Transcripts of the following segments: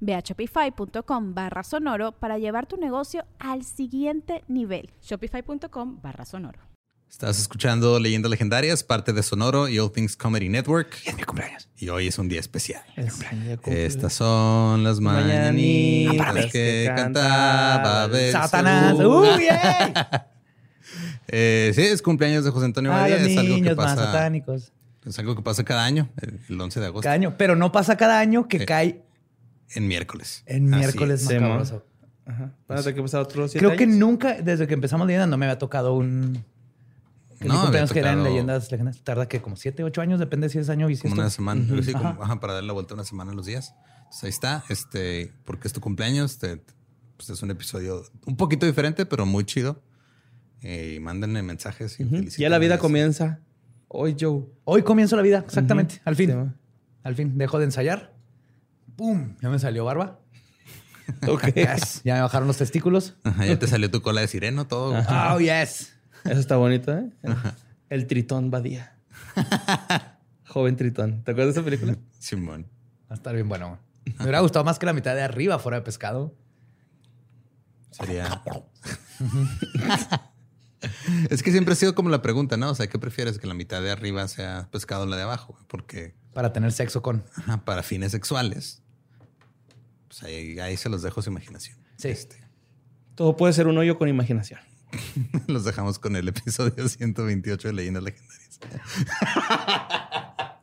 Ve a shopify.com barra sonoro para llevar tu negocio al siguiente nivel. Shopify.com barra sonoro. Estás escuchando Leyendas Legendarias, parte de Sonoro y All Things Comedy Network. Y es mi cumpleaños. Y hoy es un día especial. Es. Estas son las mañanitas Mañanitas que que cantaba Satanás. Belcebú. ¡Uy, ey! Eh, sí, es cumpleaños de José Antonio Ah, Badía. los Es algo que más pasa. satánicos. Es algo que pasa cada año, el, el 11 de agosto. Cada año. Pero no pasa cada año que cae En miércoles. en Así miércoles es. Sí, macabroso. Ajá. Que otros siete Creo que años. nunca, desde que empezamos leyenda, no me había tocado un. Que No, había que eran tocado- leyendas legendarias. Tarda que como 7, 8 años, depende si es año Como bisiesto. una semana. Ujú. sí, como- Ajá. ajá, para dar la vuelta una semana a los días. Entonces ahí está. Este, porque es tu cumpleaños. te- pues es un episodio un poquito diferente, pero muy chido. Eh, y mándenme mensajes y Ujú. Ya la vida comienza. Hoy, Joe. Hoy comienzo la vida, exactamente. Al fin. Sí, ma. al fin. Dejo de ensayar. ¡Pum! Ya me salió barba. Ok. Yes. Ya me bajaron los testículos. Ajá, ya te salió tu cola de sireno, todo. Oh, yes. Eso está bonito, ¿eh? El Tritón Badía. Joven Tritón. ¿Te acuerdas de esa película? Simón. Va a estar bien bueno. Me hubiera gustado más que la mitad de arriba fuera de pescado. Sería. es que siempre ha sido como la pregunta, ¿no? O sea, ¿qué prefieres? Que la mitad de arriba sea pescado o la de abajo? Porque Para tener sexo con. ajá, para fines sexuales, pues ahí, ahí se los dejo su imaginación. Sí. Este, Todo puede ser un hoyo con imaginación. los dejamos con el episodio 128 de Leyendas Legendarias.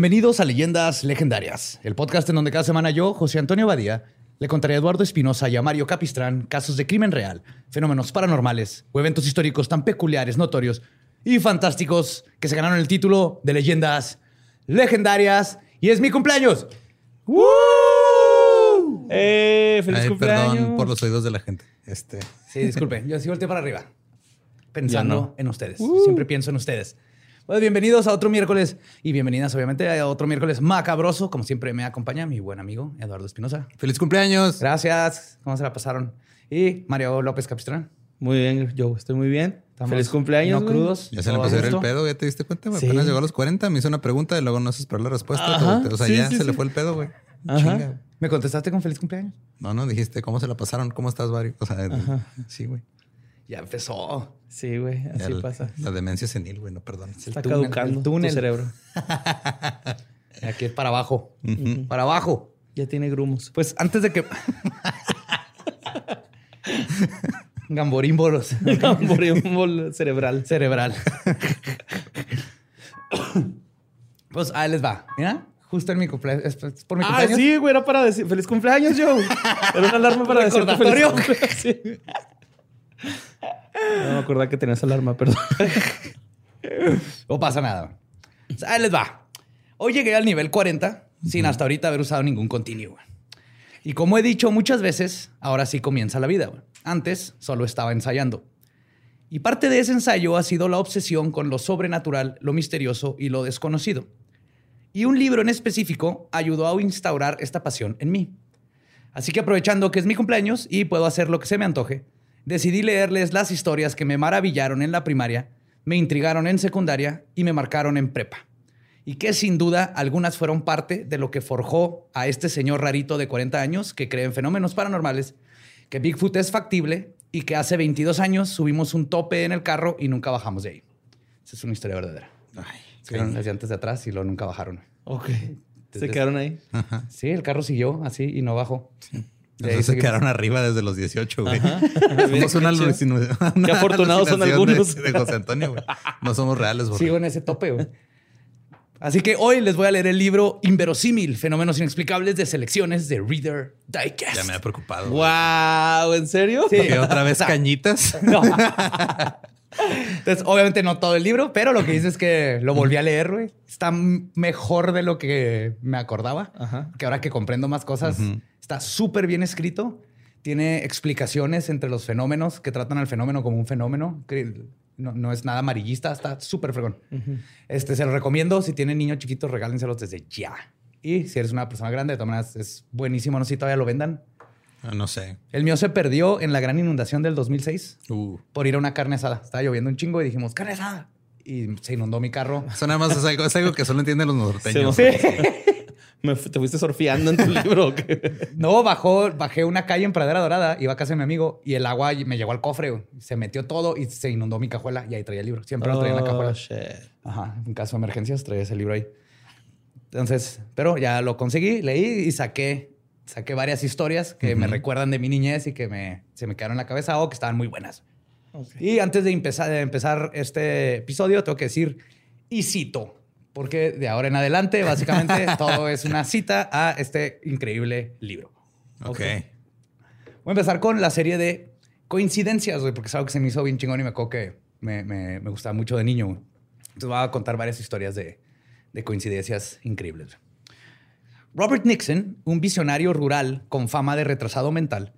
Bienvenidos a Leyendas Legendarias, el podcast en donde cada semana yo, José Antonio Badía, le contaré a Eduardo Espinosa y a Mario Capistrán casos de crimen real, fenómenos paranormales o eventos históricos tan peculiares, notorios y fantásticos que se ganaron el título de Leyendas Legendarias. Y es mi cumpleaños. ¡Woo! ¡Eh! ¡Feliz Ay, cumpleaños! perdón por los oídos de la gente. Este, Sí, disculpe, yo así volteé para arriba. Pensando no. en ustedes. Siempre pienso en ustedes. Pues bienvenidos a otro miércoles y bienvenidas obviamente a otro miércoles macabroso. Como siempre me acompaña mi buen amigo Eduardo Espinosa. ¡Feliz cumpleaños! Gracias. ¿Cómo se la pasaron? Y Mario López Capistrán. Muy bien, Joe. Estoy muy bien. Estamos ¡Feliz cumpleaños! No güey. crudos. Ya se le empezó a ir el pedo, ¿ya te diste cuenta? güey? Sí. Apenas llegó a los 40, me hizo una pregunta y luego no se esperó la respuesta. Ajá, O sea, sí, ya sí, se le fue el pedo, güey. Ajá. Chinga. ¿Me contestaste con feliz cumpleaños? No, no, dijiste, ¿cómo se la pasaron? ¿Cómo estás, Mario? O sea, sí, güey. Ya empezó. Sí, güey. Así pasa. La demencia senil, güey, no perdón. Está túnel, caducando el túnel. tu cerebro. Aquí es para abajo. Para abajo. Ya tiene grumos. Pues antes de que... Gamborímbolos. Gamborismo cerebral. cerebral. pues ahí les va. Mira, justo en mi cumpleaños. Es por mi Ah, cumpleaños. sí, güey. Era para decir feliz cumpleaños, Joe. Era una alarma para decir Recordatorio. Sí. No me acordaba que tenías alarma, perdón. No pasa nada. Ahí les va. Hoy llegué al nivel 40 sin hasta ahorita haber usado ningún continuo. Y como he dicho muchas veces, ahora sí comienza la vida. Antes solo estaba ensayando. Y parte de ese ensayo ha sido la obsesión con lo sobrenatural, lo misterioso y lo desconocido. Y un libro en específico ayudó a instaurar esta pasión en mí. Así que aprovechando que es mi cumpleaños y puedo hacer lo que se me antoje, decidí leerles las historias que me maravillaron en la primaria, me intrigaron en secundaria y me marcaron en prepa. Y que sin duda algunas fueron parte de lo que forjó a este señor rarito de 40 años que cree en fenómenos paranormales, que Bigfoot es factible y que hace 22 años subimos un tope en el carro y nunca bajamos de ahí. Esa es una historia verdadera. Ay, Subieron las llantas de atrás y luego nunca bajaron. Ok. Se quedaron ahí. Sí, el carro siguió así y no bajó. De Entonces se quedaron arriba desde los 18, güey. Somos una qué afortunados son algunos. De, de José Antonio, güey. No somos reales, güey. Sigo en ese tope, güey. Así que hoy les voy a leer el libro Inverosímil, Fenómenos Inexplicables de Selecciones de Reader Digest. Ya me ha preocupado. Wow, ¿en serio? Sí. ¿Que otra vez cañitas? No. Entonces, obviamente no todo el libro, pero lo que dice es que lo volví a leer, güey. Está mejor de lo que me acordaba. Ajá. Que ahora que comprendo más cosas, está súper bien escrito. Tiene explicaciones entre los fenómenos que tratan al fenómeno como un fenómeno. que no, no es nada amarillista, está súper fregón. Este se lo recomiendo. Si tienen niños chiquitos, regálenselos desde ya. Y si eres una persona grande, de todas maneras es buenísimo. No sé si todavía lo vendan. Ah, No sé. El mío se perdió en la gran inundación del 2006 Uh. por ir a una carne asada. Estaba lloviendo un chingo y dijimos, carne asada. Y se inundó mi carro. Eso nada más es algo, es algo que solo entienden los norteños. Sí. Me ¿Te fuiste surfeando en tu libro? No, bajó, bajé una calle en Pradera Dorada, iba a casa de mi amigo y el agua me llegó al cofre. Se metió todo y se inundó mi cajuela y ahí traía el libro. Siempre lo traía en la Oh, cajuela. shit. Ajá, en caso de emergencias traía ese libro ahí. Entonces, pero ya lo conseguí, leí y saqué, saqué varias historias que me recuerdan de mi niñez y que me, se me quedaron en la cabeza o que estaban muy buenas. Ok. Y antes de empezar, de empezar este episodio, tengo que decir, y cito, porque de ahora en adelante, básicamente, todo es una cita a este increíble libro. Ok. Voy a empezar con la serie de coincidencias, güey, porque es algo que se me hizo bien chingón y me acuerdo que me, me- me gustaba mucho de niño. Entonces voy a contar varias historias de, de coincidencias increíbles. Robert Nixon, un visionario rural con fama de retrasado mental,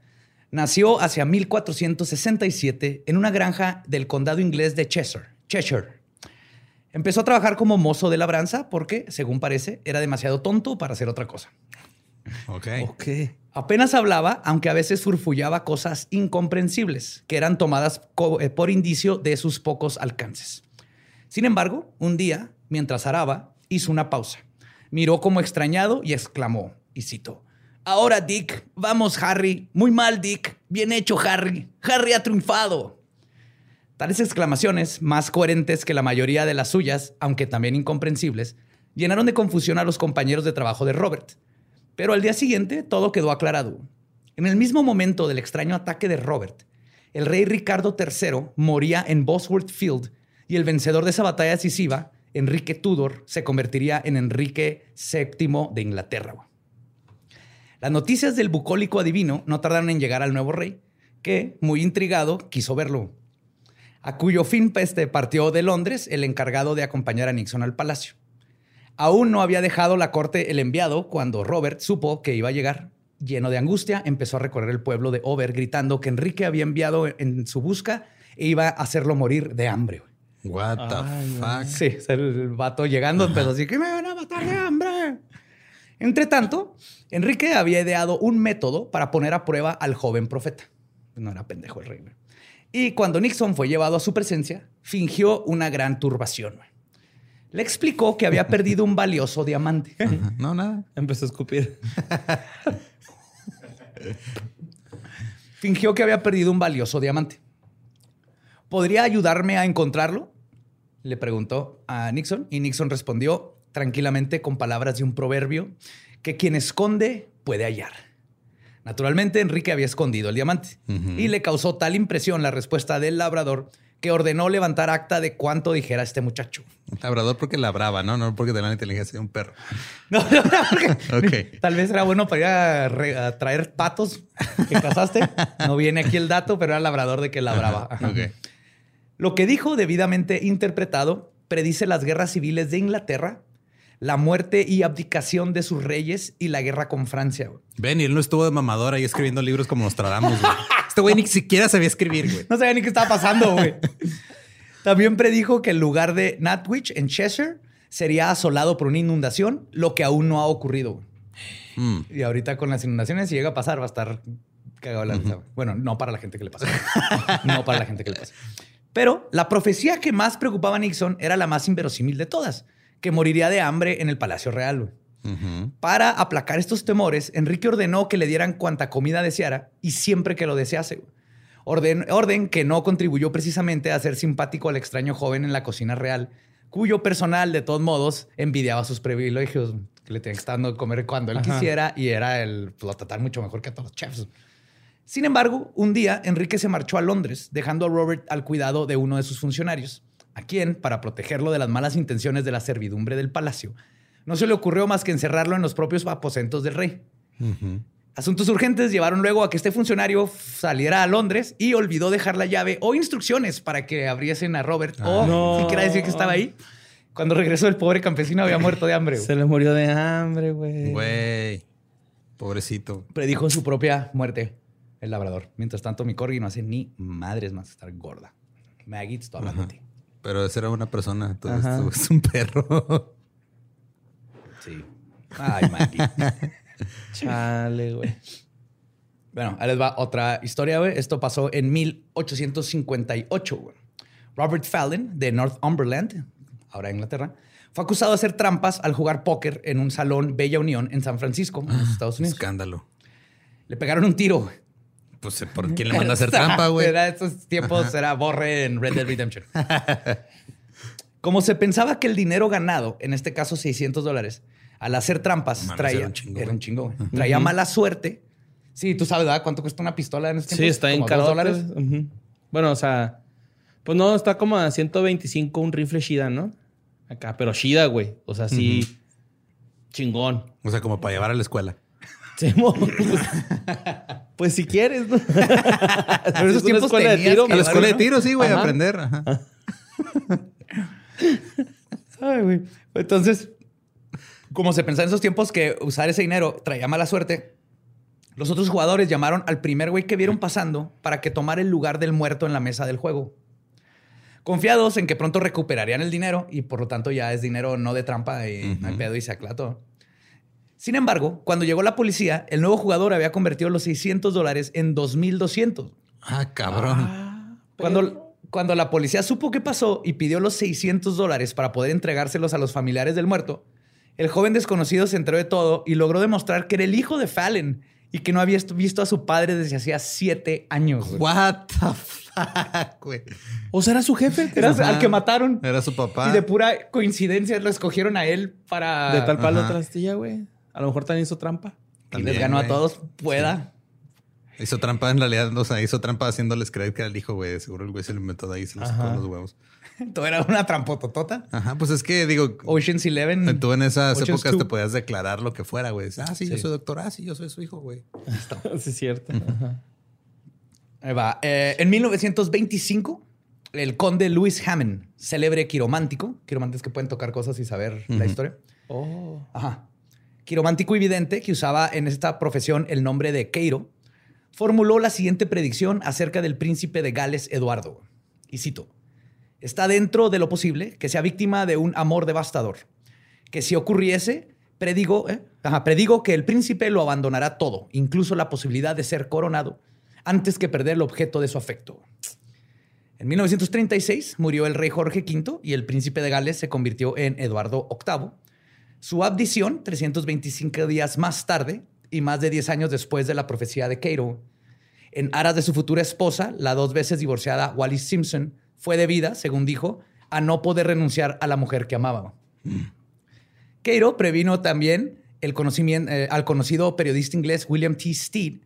nació hacia 1467 en una granja del condado inglés de Cheshire. Cheshire. Empezó a trabajar como mozo de labranza porque, según parece, era demasiado tonto para hacer otra cosa. Ok. Ok. Apenas hablaba, aunque a veces furfullaba cosas incomprensibles, que eran tomadas eh, por indicio de sus pocos alcances. Sin embargo, un día, mientras araba, hizo una pausa. Miró como extrañado y exclamó, y cito, Ahora, Dick, vamos, Harry. Muy mal, Dick. Bien hecho, Harry. Harry ha triunfado. Tales exclamaciones, más coherentes que la mayoría de las suyas, aunque también incomprensibles, llenaron de confusión a los compañeros de trabajo de Robert. Pero al día siguiente todo quedó aclarado. En el mismo momento del extraño ataque de Robert, el rey Ricardo III moría en Bosworth Field y el vencedor de esa batalla decisiva, Enrique Tudor, se convertiría en Enrique VII de Inglaterra. Las noticias del bucólico adivino no tardaron en llegar al nuevo rey, que, muy intrigado, quiso verlo. A cuyo fin este, partió de Londres el encargado de acompañar a Nixon al palacio. Aún no había dejado la corte el enviado cuando Robert supo que iba a llegar. Lleno de angustia, empezó a recorrer el pueblo de Over gritando que Enrique había enviado en su busca e iba a hacerlo morir de hambre. What the Ay, fuck? Sí, el vato llegando empezó así que me van a matar de hambre. Entre tanto, Enrique había ideado un método para poner a prueba al joven profeta. No era pendejo el rey. Y cuando Nixon fue llevado a su presencia, fingió una gran turbación. Le explicó que había perdido un valioso diamante. Ajá. No, nada. Empezó a escupir. Fingió que había perdido un valioso diamante. ¿Podría ayudarme a encontrarlo? Le preguntó a Nixon y Nixon respondió tranquilamente con palabras de un proverbio que quien esconde puede hallar. Naturalmente, Enrique había escondido el diamante y le causó tal impresión la respuesta del labrador que ordenó levantar acta de cuánto dijera este muchacho. Labrador porque labraba, ¿no? No porque tenía la inteligencia de un perro. No, no, no, porque Ok. Tal vez era bueno para ir a, re- a traer patos que cazaste. No viene aquí el dato, pero era labrador de que labraba. Ajá. Ok. Lo que dijo, debidamente interpretado, predice las guerras civiles de Inglaterra, la muerte y abdicación de sus reyes y la guerra con Francia. güey. Ven, y él no estuvo de mamador ahí escribiendo libros como nos tratamos, güey. Este güey ni siquiera sabía escribir, güey. No sabía ni qué estaba pasando, güey. También predijo que el lugar de Natwich, en Cheshire, sería asolado por una inundación, lo que aún no ha ocurrido. Mm. Y ahorita con las inundaciones, si llega a pasar, va a estar cagado la risa. Bueno, no para la gente que le pasa. no para la gente que le pasa. Pero la profecía que más preocupaba a Nixon era la más inverosímil de todas, que moriría de hambre en el Palacio Real. Para aplacar estos temores, Enrique ordenó que le dieran cuanta comida deseara y siempre que lo desease. Orden, orden que no contribuyó precisamente a hacer simpático al extraño joven en la cocina real, cuyo personal, de todos modos, envidiaba sus privilegios, que le tenían que estar dando de comer cuando él Ajá. quisiera y era el, lo trataban mucho mejor que a todos los chefs. Sin embargo, un día Enrique se marchó a Londres, dejando a Robert al cuidado de uno de sus funcionarios, a quien, para protegerlo de las malas intenciones de la servidumbre del palacio, no se le ocurrió más que encerrarlo en los propios aposentos del rey. Asuntos urgentes llevaron luego a que este funcionario saliera a Londres y olvidó dejar la llave o instrucciones para que abriesen a Robert o no. siquiera decir que estaba ahí. Cuando regresó el pobre campesino había muerto de hambre. güey. Se le murió de hambre, güey. Güey. Pobrecito. Predijo su propia muerte el labrador. Mientras tanto, mi corgi no hace ni madres más que estar gorda. Maggie, estoy hablando de ti. Pero ese era una persona. Ajá. esto es un perro. Sí. Ay, Maggie. Chale, güey. Bueno, ahí les va otra historia, güey. Esto pasó en 1858, güey. Robert Fallon, de Northumberland, ahora Inglaterra, fue acusado de hacer trampas al jugar póker en un salón Bella Unión en San Francisco, en los Estados Unidos. Escándalo. Le pegaron un tiro, güey. Pues, ¿por quién le manda a hacer trampa, güey? Era estos tiempos, era borre en Red Dead Redemption. Como se pensaba que el dinero ganado, en este caso 600 dólares, al hacer trampas, traía, era un chingo, era güey. un chingo, güey. Traía mala suerte. Sí, tú sabes, ¿verdad? ¿Cuánto cuesta una pistola en este Sí, está en ¿Como caro. dos dólares? Bueno, o sea, pues no, está como a 125 un rifle Shida, ¿no? Acá, pero Shida, güey. O sea, sí, chingón. O sea, como para llevar a la escuela. Mo- pues, pues si quieres, ¿no? Pero esos tiempos escuela de tenías tiro, A la escuela de tiro, sí, güey, Ajá. aprender. Ajá. Ay, güey. Entonces, como se pensaba en esos tiempos que usar ese dinero traía mala suerte, los otros jugadores llamaron al primer güey que vieron pasando para que tomara el lugar del muerto en la mesa del juego. Confiados en que pronto recuperarían el dinero y por lo tanto ya es dinero no de trampa y no hay pedo y se aclara todo. Sin embargo, cuando llegó la policía, el nuevo jugador había convertido los 600 dólares en 2,200. Ah, cabrón. Cuando, cuando la policía supo qué pasó y pidió los 600 dólares para poder entregárselos a los familiares del muerto, el joven desconocido se enteró de todo y logró demostrar que era el hijo de Fallon y que no había visto a su padre desde hacía siete años. güey. What the fuck, güey. O sea, era su jefe. Era Ajá. al que mataron. Era su papá. Y de pura coincidencia lo escogieron a él para... De tal palo Ajá. otra astilla, güey. A lo mejor también hizo trampa. Y les También, ganó a todos. Pueda. Hizo trampa en realidad, o sea, hizo trampa haciéndoles creer que era el hijo, güey. Seguro el güey se lo inventó de ahí se lo sacó los huevos. Todo era una trampototota. Ajá, pues es que digo, Ocean's Eleven. tú en esas Ocean's épocas te podías declarar lo que fuera, güey. Ah, sí, yo soy doctor. Ah, sí, yo soy su hijo, güey. sí, es cierto. Ajá. Ahí va. Eh, en 1925, el conde Louis Hammond, célebre quiromántico, quiromantes que pueden tocar cosas y saber la historia. Oh. Ajá. Quiromántico y vidente que usaba en esta profesión el nombre de Keiro, formuló la siguiente predicción acerca del príncipe de Gales, Eduardo. Y cito: Está dentro de lo posible que sea víctima de un amor devastador. Que si ocurriese, predigo, ¿eh? Predigo que el príncipe lo abandonará todo, incluso la posibilidad de ser coronado, antes que perder el objeto de su afecto. En 1936 murió el rey Jorge V y el príncipe de Gales se convirtió en Eduardo VIII. Su abdición, 325 días más tarde y más de 10 años después de la profecía de Cato, en aras de su futura esposa, la dos veces divorciada Wallis Simpson, fue debida, según dijo, a no poder renunciar a la mujer que amaba. Cato previno también eh, al conocido periodista inglés William T. Stead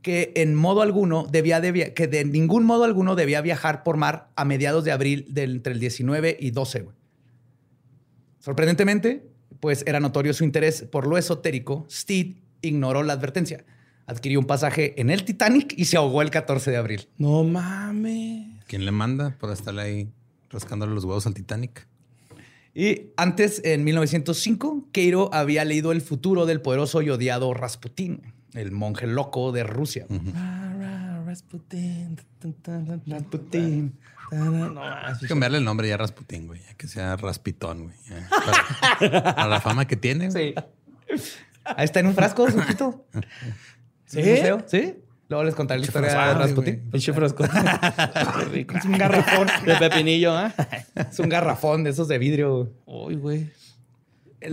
que en modo alguno debía de que de ningún modo alguno debía viajar por mar a mediados de abril entre el 19 y 12. güey. Sorprendentemente, pues era notorio su interés por lo esotérico, Steed ignoró la advertencia. Adquirió un pasaje en el Titanic y se ahogó el 14 de abril. No mames. ¿Quién le manda por estar ahí rascándole los huevos al Titanic? Y antes, en 1905, Keiro había leído el futuro del poderoso y odiado Rasputín, el monje loco de Rusia. Ra, Rasputin. Rasputin. No, Hay que cambiarle el nombre ya a Rasputín, güey. Ya que sea Raspitón, güey. Para, para la fama que tiene. Sí. Ahí está en un frasco, suquito. ¿Sí? ¿En un museo? ¿Sí? Luego les contaré la historia de frasco, güey. Pinche rico. Es un garrafón de pepinillo, ¿ah? Es un garrafón de esos de vidrio. Uy, güey.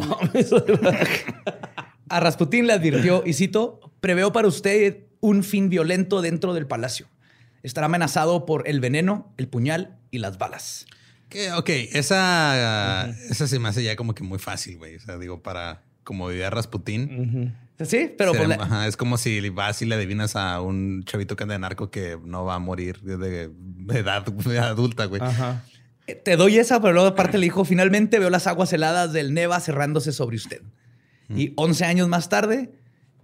A Rasputín le advirtió, y cito, preveo para usted un fin violento dentro del palacio. Estará amenazado por el veneno, el puñal y las balas. Que, ok, esa, esa se me hace ya como que muy fácil, güey. O sea, digo, para como vivía Rasputín. Sí, pero se- pues, ajá, es como si vas y le adivinas a un chavito que anda de narco que no va a morir de, de edad adulta, güey. Ajá. te doy esa, pero luego aparte le dijo, finalmente veo las aguas heladas del Neva cerrándose sobre usted. Y 11 años más tarde,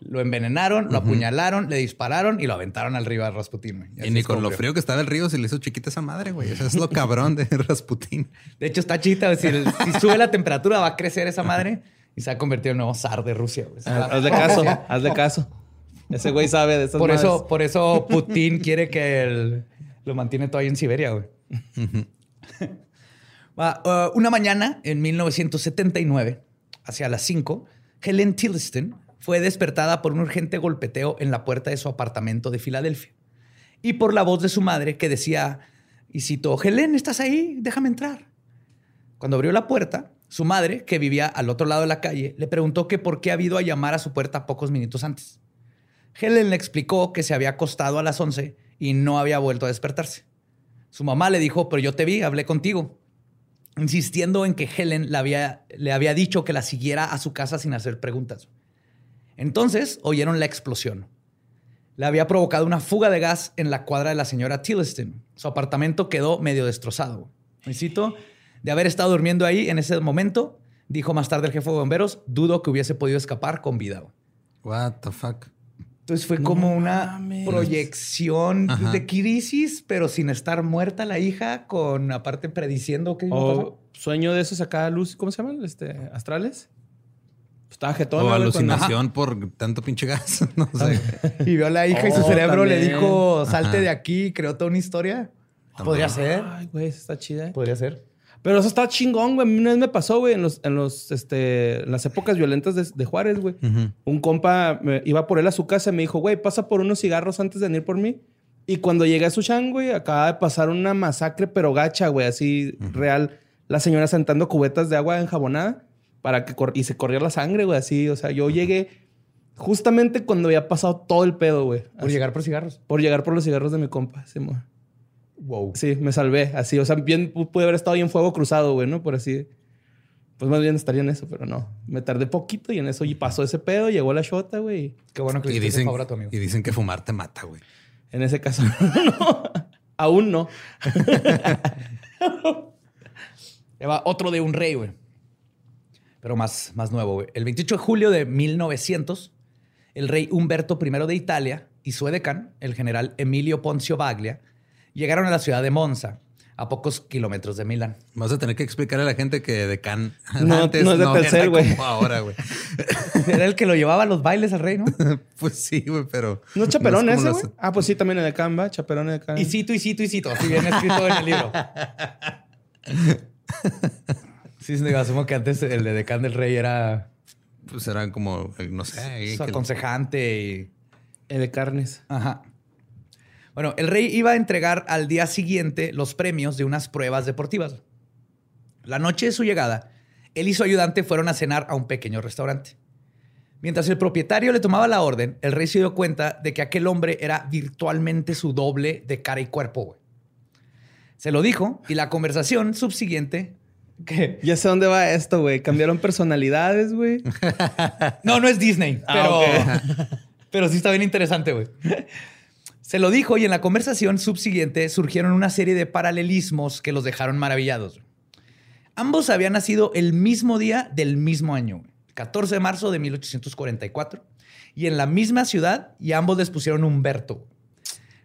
lo envenenaron, lo apuñalaron, le dispararon y lo aventaron al río a Rasputín. güey. Y así ni con lo frío que estaba el río se le hizo chiquita esa madre, güey. Eso es lo cabrón de Rasputín. De hecho, está chita. güey. Si, el- si sube la temperatura, va a crecer esa madre y se va a convertir en el nuevo zar de Rusia. güey. Haz- Hazle caso, hazle caso. Ese güey sabe de esas Por eso, por eso Putin quiere que él lo mantiene todavía en Siberia, güey. Uh, una mañana, en 1979, hacia las 5, Helen Tilliston fue despertada por un urgente golpeteo en la puerta de su apartamento de Filadelfia y por la voz de su madre que decía, y citó, Helen, ¿estás ahí? Déjame entrar. Cuando abrió la puerta, su madre, que vivía al otro lado de la calle, le preguntó que por qué ha habido a llamar a su puerta pocos minutos antes. Helen le explicó que se había acostado a las 11 y no había vuelto a despertarse. Su mamá le dijo, pero yo te vi, hablé contigo, insistiendo en que Helen le había, le había dicho que la siguiera a su casa sin hacer preguntas. Entonces oyeron la explosión. Le había provocado una fuga de gas en la cuadra de la señora Tilliston. Su apartamento quedó medio destrozado. Y cito, de haber estado durmiendo ahí en ese momento, dijo más tarde el jefe de bomberos, dudo que hubiese podido escapar con vida. What the fuck. Entonces fue como una mames. proyección Ajá. de crisis, pero sin estar muerta la hija, con aparte prediciendo que iba a pasar. O sueño de esos acá, luz, ¿cómo se llaman? Este, astrales. Estaba jetón. O alucinación por tanto pinche gas. No sé. Y vio a la hija y su Oh, cerebro le dijo, salte Ajá. de aquí, creó toda una historia. Podría ser. Ay, güey, está chida. ¿eh? Podría ser. Pero eso está chingón, güey. A mí una vez me pasó, güey, en los, en los, este, en las épocas violentas de, de Juárez, güey. Un compa me- iba por él a su casa y me dijo, güey, pasa por unos cigarros antes de venir por mí. Y cuando llegué a su chan, güey, acaba de pasar una masacre, pero gacha, güey, así real. La señora sentando cubetas de agua enjabonada para que cor- y se corría la sangre, güey, así. O sea, yo llegué justamente cuando había pasado todo el pedo, güey. Por Así, llegar por cigarros. por llegar por los cigarros de mi compa. Sí, mo. Wow. Sí, me salvé. Así, o sea, bien pu- pude haber estado ahí en fuego cruzado, güey, ¿no? Por así. Pues más bien estaría en eso, pero no. Me tardé poquito y en eso y pasó ese pedo, llegó la shota, güey. Qué bueno que le dicen, favor a tu amigo. y dicen que fumar te mata, güey. En ese caso, no. Aún no. Ahí va otro de un rey, güey. Pero más, más nuevo, güey. El 28 de julio de 1900, el rey Humberto I de Italia y su edecán, el general Emilio Poncio Baglia, llegaron a la ciudad de Monza, a pocos kilómetros de Milán. Vas a tener que explicarle a la gente que de Can No, antes no es de era Telcel, güey. como ahora, güey. Era el que lo llevaba a los bailes al rey, ¿no? pues sí, güey, pero... ¿No es chaperón no es ese, güey? los- Ah, pues sí, también en el Canva, chaperón Canva. Y cito, y cito, y cito. Así viene escrito en el libro. Sí, sí, asumo que antes el edecán del rey era Pues eran como, eh, no sé... su aconsejante y... El de carnes. Ajá. Bueno, el rey iba a entregar al día siguiente los premios de unas pruebas deportivas. La noche de su llegada, él y su ayudante fueron a cenar a un pequeño restaurante. Mientras el propietario le tomaba la orden, el rey se dio cuenta de que aquel hombre era virtualmente su doble de cara y cuerpo. güey. Se lo dijo y la conversación subsiguiente... Que, Ya sé dónde va esto, güey. Cambiaron personalidades, güey. No, no es Disney, Ah, pero, pero sí está bien interesante, güey. Se lo dijo y en la conversación subsiguiente surgieron una serie de paralelismos que los dejaron maravillados. Ambos habían nacido el mismo día del mismo año, güey, 14 de marzo de 1844, y en la misma ciudad, y ambos les pusieron Humberto.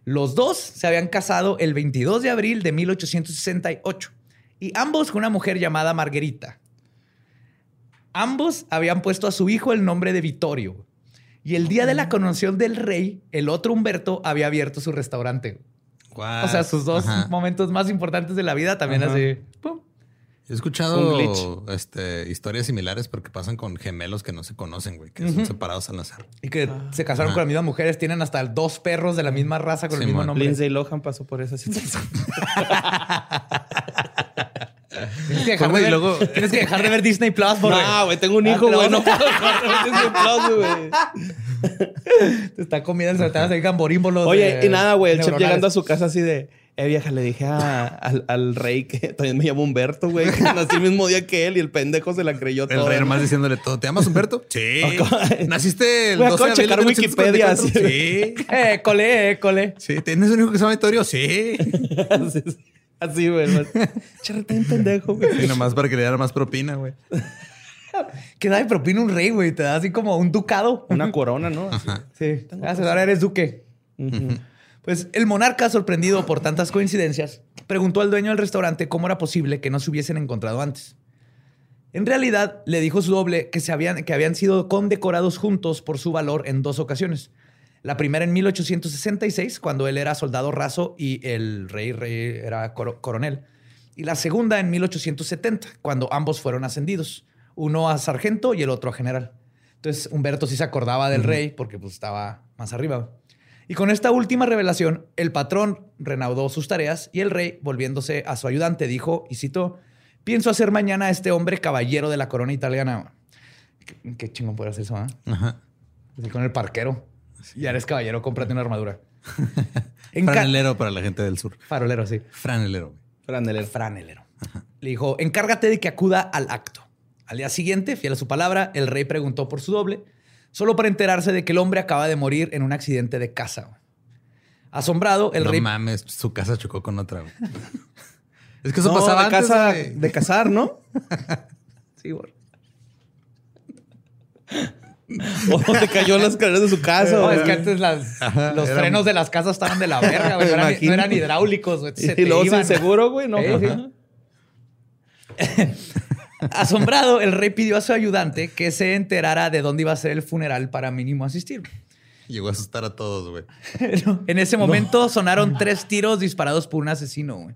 Los dos se habían casado el 22 de abril de 1868, y ambos con una mujer llamada Margarita. Ambos habían puesto a su hijo el nombre de Vittorio. Y el día de la coronación del rey, el otro Humberto había abierto su restaurante. What? O sea, sus dos Ajá. momentos más importantes de la vida también Ajá. así. pum. He escuchado este, historias similares porque pasan con gemelos que no se conocen, güey, que son separados al nacer. Y que se casaron con las mismas mujeres, tienen hasta dos perros de la misma raza con el mismo nombre. Lindsay Lohan pasó por esa situación. Tienes que, dejar de ver, luego- tienes que dejar de ver Disney Plus, por No, güey, tengo un Ah, hijo, güey. No puedo dejar de ver Disney Plus, güey. Te está comiendo el sartén, se gamborímbolos. Oye, de- y nada, güey, el chef llegando a su casa así de, eh, vieja, le dije a- al, al rey que también me llamo Humberto, güey, que nací el mismo día que él y el pendejo se la creyó El todo. rey nomás diciéndole todo. ¿Te llamas Humberto? Sí. ¿Naciste el Voy a 12 de abril de Wikipedia, 1844? así. Sí. Eh, cole, eh, cole. Sí. ¿Tienes un hijo que se llama Vittorio? Sí. así, así, güey. Charretén pendejo, güey. Y nomás para que le diera más propina, güey. Que da de propina un rey, güey. Te da así como un ducado. Una corona, ¿no? Así. Sí. Gracias, ahora eres duque. Pues el monarca, sorprendido por tantas coincidencias, preguntó al dueño del restaurante cómo era posible que no se hubiesen encontrado antes. En realidad, le dijo su doble que, se habían, que habían sido condecorados juntos por su valor en dos ocasiones. La primera en 1866, cuando él era soldado raso y el rey, rey era coro- coronel. Y la segunda en 1870, cuando ambos fueron ascendidos. Uno a sargento y el otro a general. Entonces Humberto sí se acordaba del rey porque pues, estaba más arriba. Y con esta última revelación, el patrón reanudó sus tareas y el rey, volviéndose a su ayudante, dijo, y citó, pienso hacer mañana a este hombre caballero de la corona italiana. Qué, qué chingón poder hacer eso. Ajá. Así con el parquero. Ya eres caballero, cómprate una armadura. En Franelero para la gente del sur. Farolero, sí. Franelero. güey. Franelero. Franelero. Le dijo, encárgate de que acuda al acto. Al día siguiente, fiel a su palabra, el rey preguntó por su doble, solo para enterarse de que el hombre acaba de morir en un accidente de casa. Asombrado, el no rey... mames, su casa chocó con otra. es que eso No, pasaba de antes, casa, de casar, ¿no? Sí, güey. O te cayó en las escaleras de su casa. No, es que antes las- Ajá, los era- frenos de las casas estaban de la verga, güey. No, eran, no hidráulicos, güey. Se Y te luego sin seguro, güey, no. Sí, sí. Ajá. Asombrado, el rey pidió a su ayudante que se enterara de dónde iba a ser el funeral para mínimo asistir. Llegó a asustar a todos, güey. en ese momento sonaron tres tiros disparados por un asesino. güey.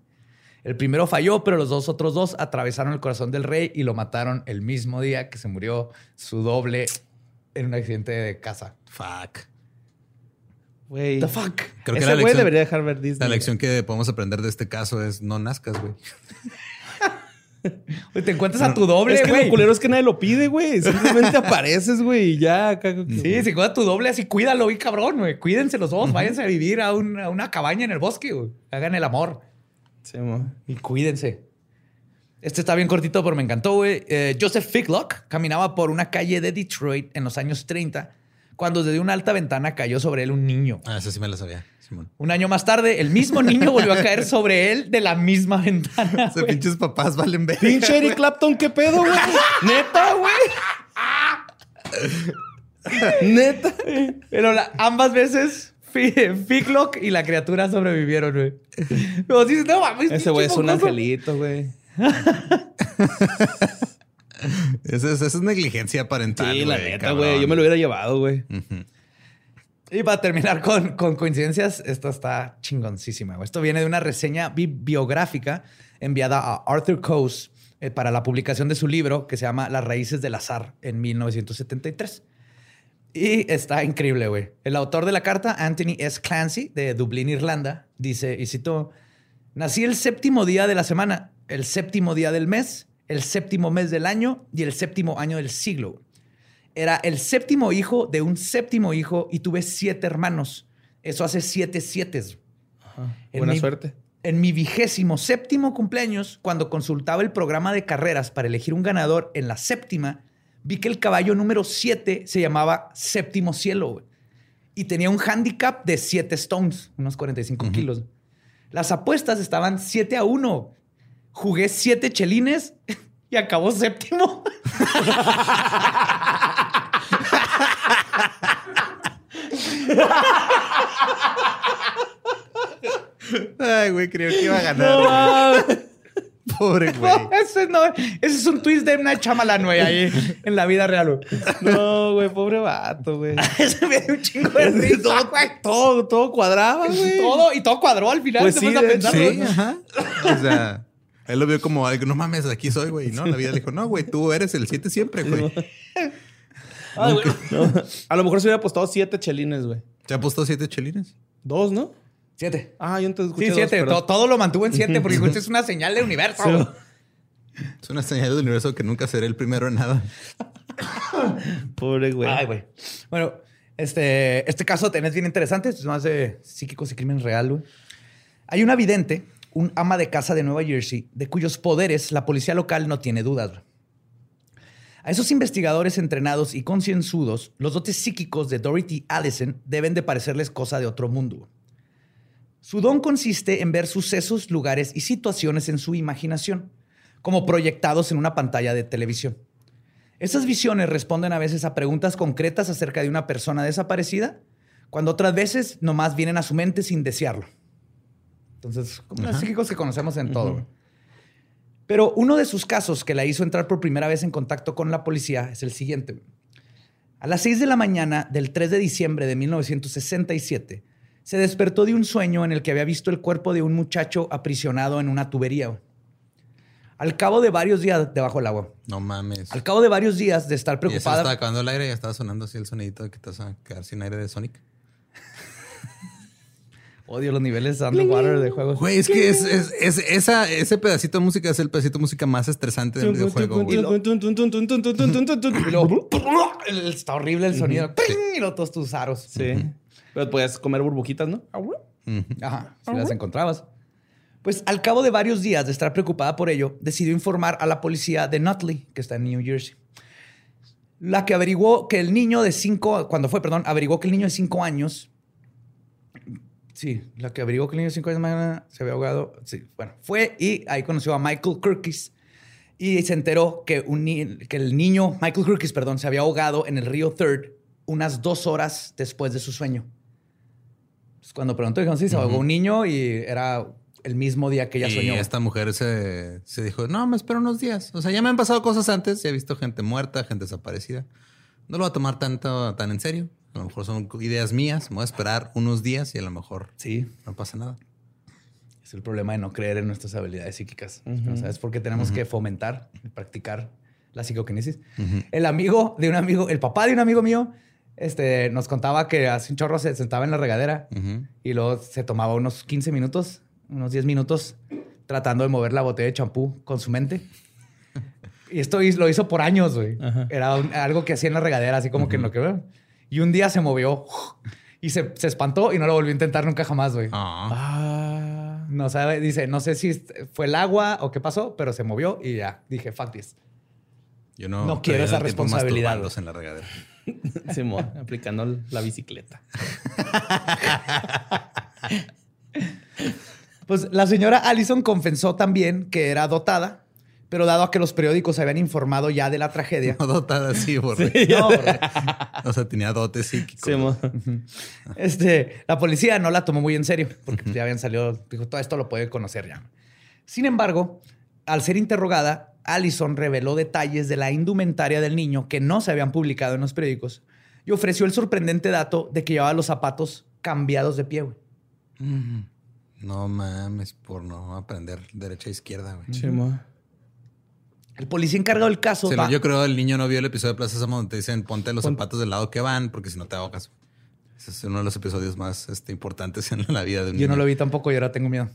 El primero falló, pero los dos otros dos atravesaron el corazón del rey y lo mataron el mismo día que se murió su doble en un accidente de casa. Fuck. Güey. The fuck. Creo que Ese la güey lección, debería dejar ver Disney. la lección que podemos aprender de este caso es no nazcas, güey. Güey, Te encuentras a tu doble, Es que güey. lo culero es que nadie lo pide, güey. Simplemente apareces, güey, y ya. acá- Sí, si cuida tu doble así, cuídalo, y cabrón, güey. Cuídense los dos, váyanse a vivir a, un- a una cabaña en el bosque, güey. Hagan el amor Sí, mo. y cuídense. Este está bien cortito, pero me encantó, güey. Eh, Joseph Figlock caminaba por una calle de Detroit en los años 30 cuando desde una alta ventana cayó sobre él un niño. Ah, esa sí me la sabía, Simón. Un año más tarde, el mismo niño volvió a caer sobre él de la misma ventana. Esos pinches papás valen ver. Pinche Eric Clapton, ¿qué pedo, güey? Neta, güey. Neta. Pero la- ambas veces, Fi- Figlock y la criatura sobrevivieron, güey. Pero sí, no mames, Ese güey es un angelito, güey. Esa es, negligencia parental. Sí, la neta, güey. Yo me lo hubiera llevado, güey. Y para terminar con, con coincidencias, esta está chingoncísima. Esto viene de una reseña bi- biográfica enviada a Arthur Coase eh, para la publicación de su libro que se llama Las raíces del azar en 1973. Y está increíble, güey. El autor de la carta, Anthony S. Clancy, de Dublín, Irlanda, dice, y cito, nací el séptimo día de la semana, el séptimo día del mes, el séptimo mes del año y el séptimo año del siglo. Era el séptimo hijo de un séptimo hijo y tuve siete hermanos. Eso hace siete siete. En Buena mi- suerte. En mi vigésimo séptimo cumpleaños, cuando consultaba el programa de carreras para elegir un ganador en la séptima, vi que el caballo número 7 se llamaba Séptimo Cielo y tenía un handicap de 7 stones, unos 45 kilos. Las apuestas estaban 7 a 1. Jugué 7 chelines y acabó séptimo. Ay, güey, creo que iba a ganar. güey. Pobre güey. ese, no, ese es un twist de una chamalán, güey, ahí en la vida real. güey. No, güey, pobre vato, güey. Ese me dio un chingo de risa, güey. Todo, todo cuadraba, güey. Todo, y todo cuadró al final. Pues sí, a pensarlo. Sí, ajá. O sea, Él lo vio como algo, no mames, aquí soy, güey. No, la vida le dijo, no, güey, tú eres el 7 siempre, güey. No. A lo mejor se hubiera apostado siete chelines, güey. ¿Te ha puesto siete chelines? Dos, ¿no? Siete. Ah, yo entonces escuché Sí, siete. perdón. To- todo lo mantuvo en siete porque es una señal del universo. Es una señal del universo que nunca seré el primero en nada. Pobre güey. Ay, güey. Bueno, este, este caso tenés bien interesante. Esto es más de psíquicos y crimen real, güey. Hay una vidente, un ama de casa de Nueva Jersey, de cuyos poderes la policía local no tiene dudas. A esos investigadores entrenados y concienzudos, los dotes psíquicos de Dorothy Allison deben de parecerles cosa de otro mundo. Su don consiste en ver sucesos, lugares y situaciones en su imaginación, como proyectados en una pantalla de televisión. Esas visiones responden a veces a preguntas concretas acerca de una persona desaparecida, cuando otras veces nomás vienen a su mente sin desearlo. Entonces, como los psíquicos que conocemos en todo. Pero uno de sus casos que la hizo entrar por primera vez en contacto con la policía es el siguiente. A las 6 de la mañana del 3 de diciembre de 1967, se despertó de un sueño en el que había visto el cuerpo de un muchacho aprisionado en una tubería. Al cabo de varios días debajo del agua. No mames. Al cabo de varios días de estar Y preocupada. estaba acabando el aire y ya estaba sonando así el sonidito de que te vas a quedar sin aire de Sonic. Odio los niveles underwater de juegos. Güey, es que es, es- es- esa, ese pedacito de música es el pedacito de música más estresante del videojuego. Y luego, el- está horrible el sonido. ¡Ping! Y luego todos tus aros. Sí. Pero podías comer burbujitas, ¿no? Ajá, si las encontrabas. Pues al cabo de varios días de estar preocupada por ello, decidió informar a la policía de Nutley, que está en New Jersey. La que averiguó que el niño de cinco, cuando fue, perdón, averiguó que el niño de cinco años, sí, la que averiguó que el niño de cinco años mañana se había ahogado, sí, bueno, fue y ahí conoció a Michael Kirkis y se enteró que, un que el niño, Michael Kirkis, perdón, se había ahogado en el río Third unas dos horas después de su sueño. Pues cuando preguntó, dijeron, sí, se ahogó un niño y era el mismo día que ella y soñó. esta mujer se, se dijo, no, me espero unos días. O sea, ya me han pasado cosas antes, ya he visto gente muerta, gente desaparecida. No lo voy a tomar tanto, tan en serio. A lo mejor son ideas mías. Me voy a esperar unos días y a lo mejor Sí, no pasa nada. es el problema de no creer en nuestras habilidades psíquicas. ¿no ¿Sabes por qué tenemos que fomentar y practicar la psicoquinesis? El amigo de un amigo, el papá de un amigo mío, este, nos contaba que hace un chorro se sentaba en la regadera y luego se tomaba unos 15 minutos, unos 10 minutos tratando de mover la botella de champú con su mente. Y esto lo hizo por años, güey. Era un- algo que hacía en la regadera, así como que en lo que veo. Y un día se movió y se, se espantó y no lo volvió a intentar nunca jamás, güey. Ah. Ah. No sabe, dice, no sé si fue el agua o qué pasó, pero se movió y ya dije, fuck this. Yo no, No quiero esa responsabilidad. en la regadera. Simón, aplicando la bicicleta. Pues la señora Allison confesó también que era dotada, pero dado a que los periódicos habían informado ya de la tragedia, No dotada así, borre. no, porque, O sea, tenía dotes psíquicos. Simón. este, la policía no la tomó muy en serio, porque ya habían salido, dijo, todo esto lo puede conocer ya. Sin embargo, al ser interrogada, Allison reveló detalles de la indumentaria del niño que no se habían publicado en los periódicos y ofreció el sorprendente dato de que llevaba los zapatos cambiados de pie. güey. No mames, por no aprender derecha e izquierda, güey. Simón. El policía encargado del caso... Sí, va- yo creo el niño no vio el episodio de Plaza Sésamo donde te dicen ponte los zapatos del lado que van porque si no te ahogas. Ese es uno de los episodios más este, importantes en la vida de un yo no niño. lo vi tampoco y ahora tengo miedo.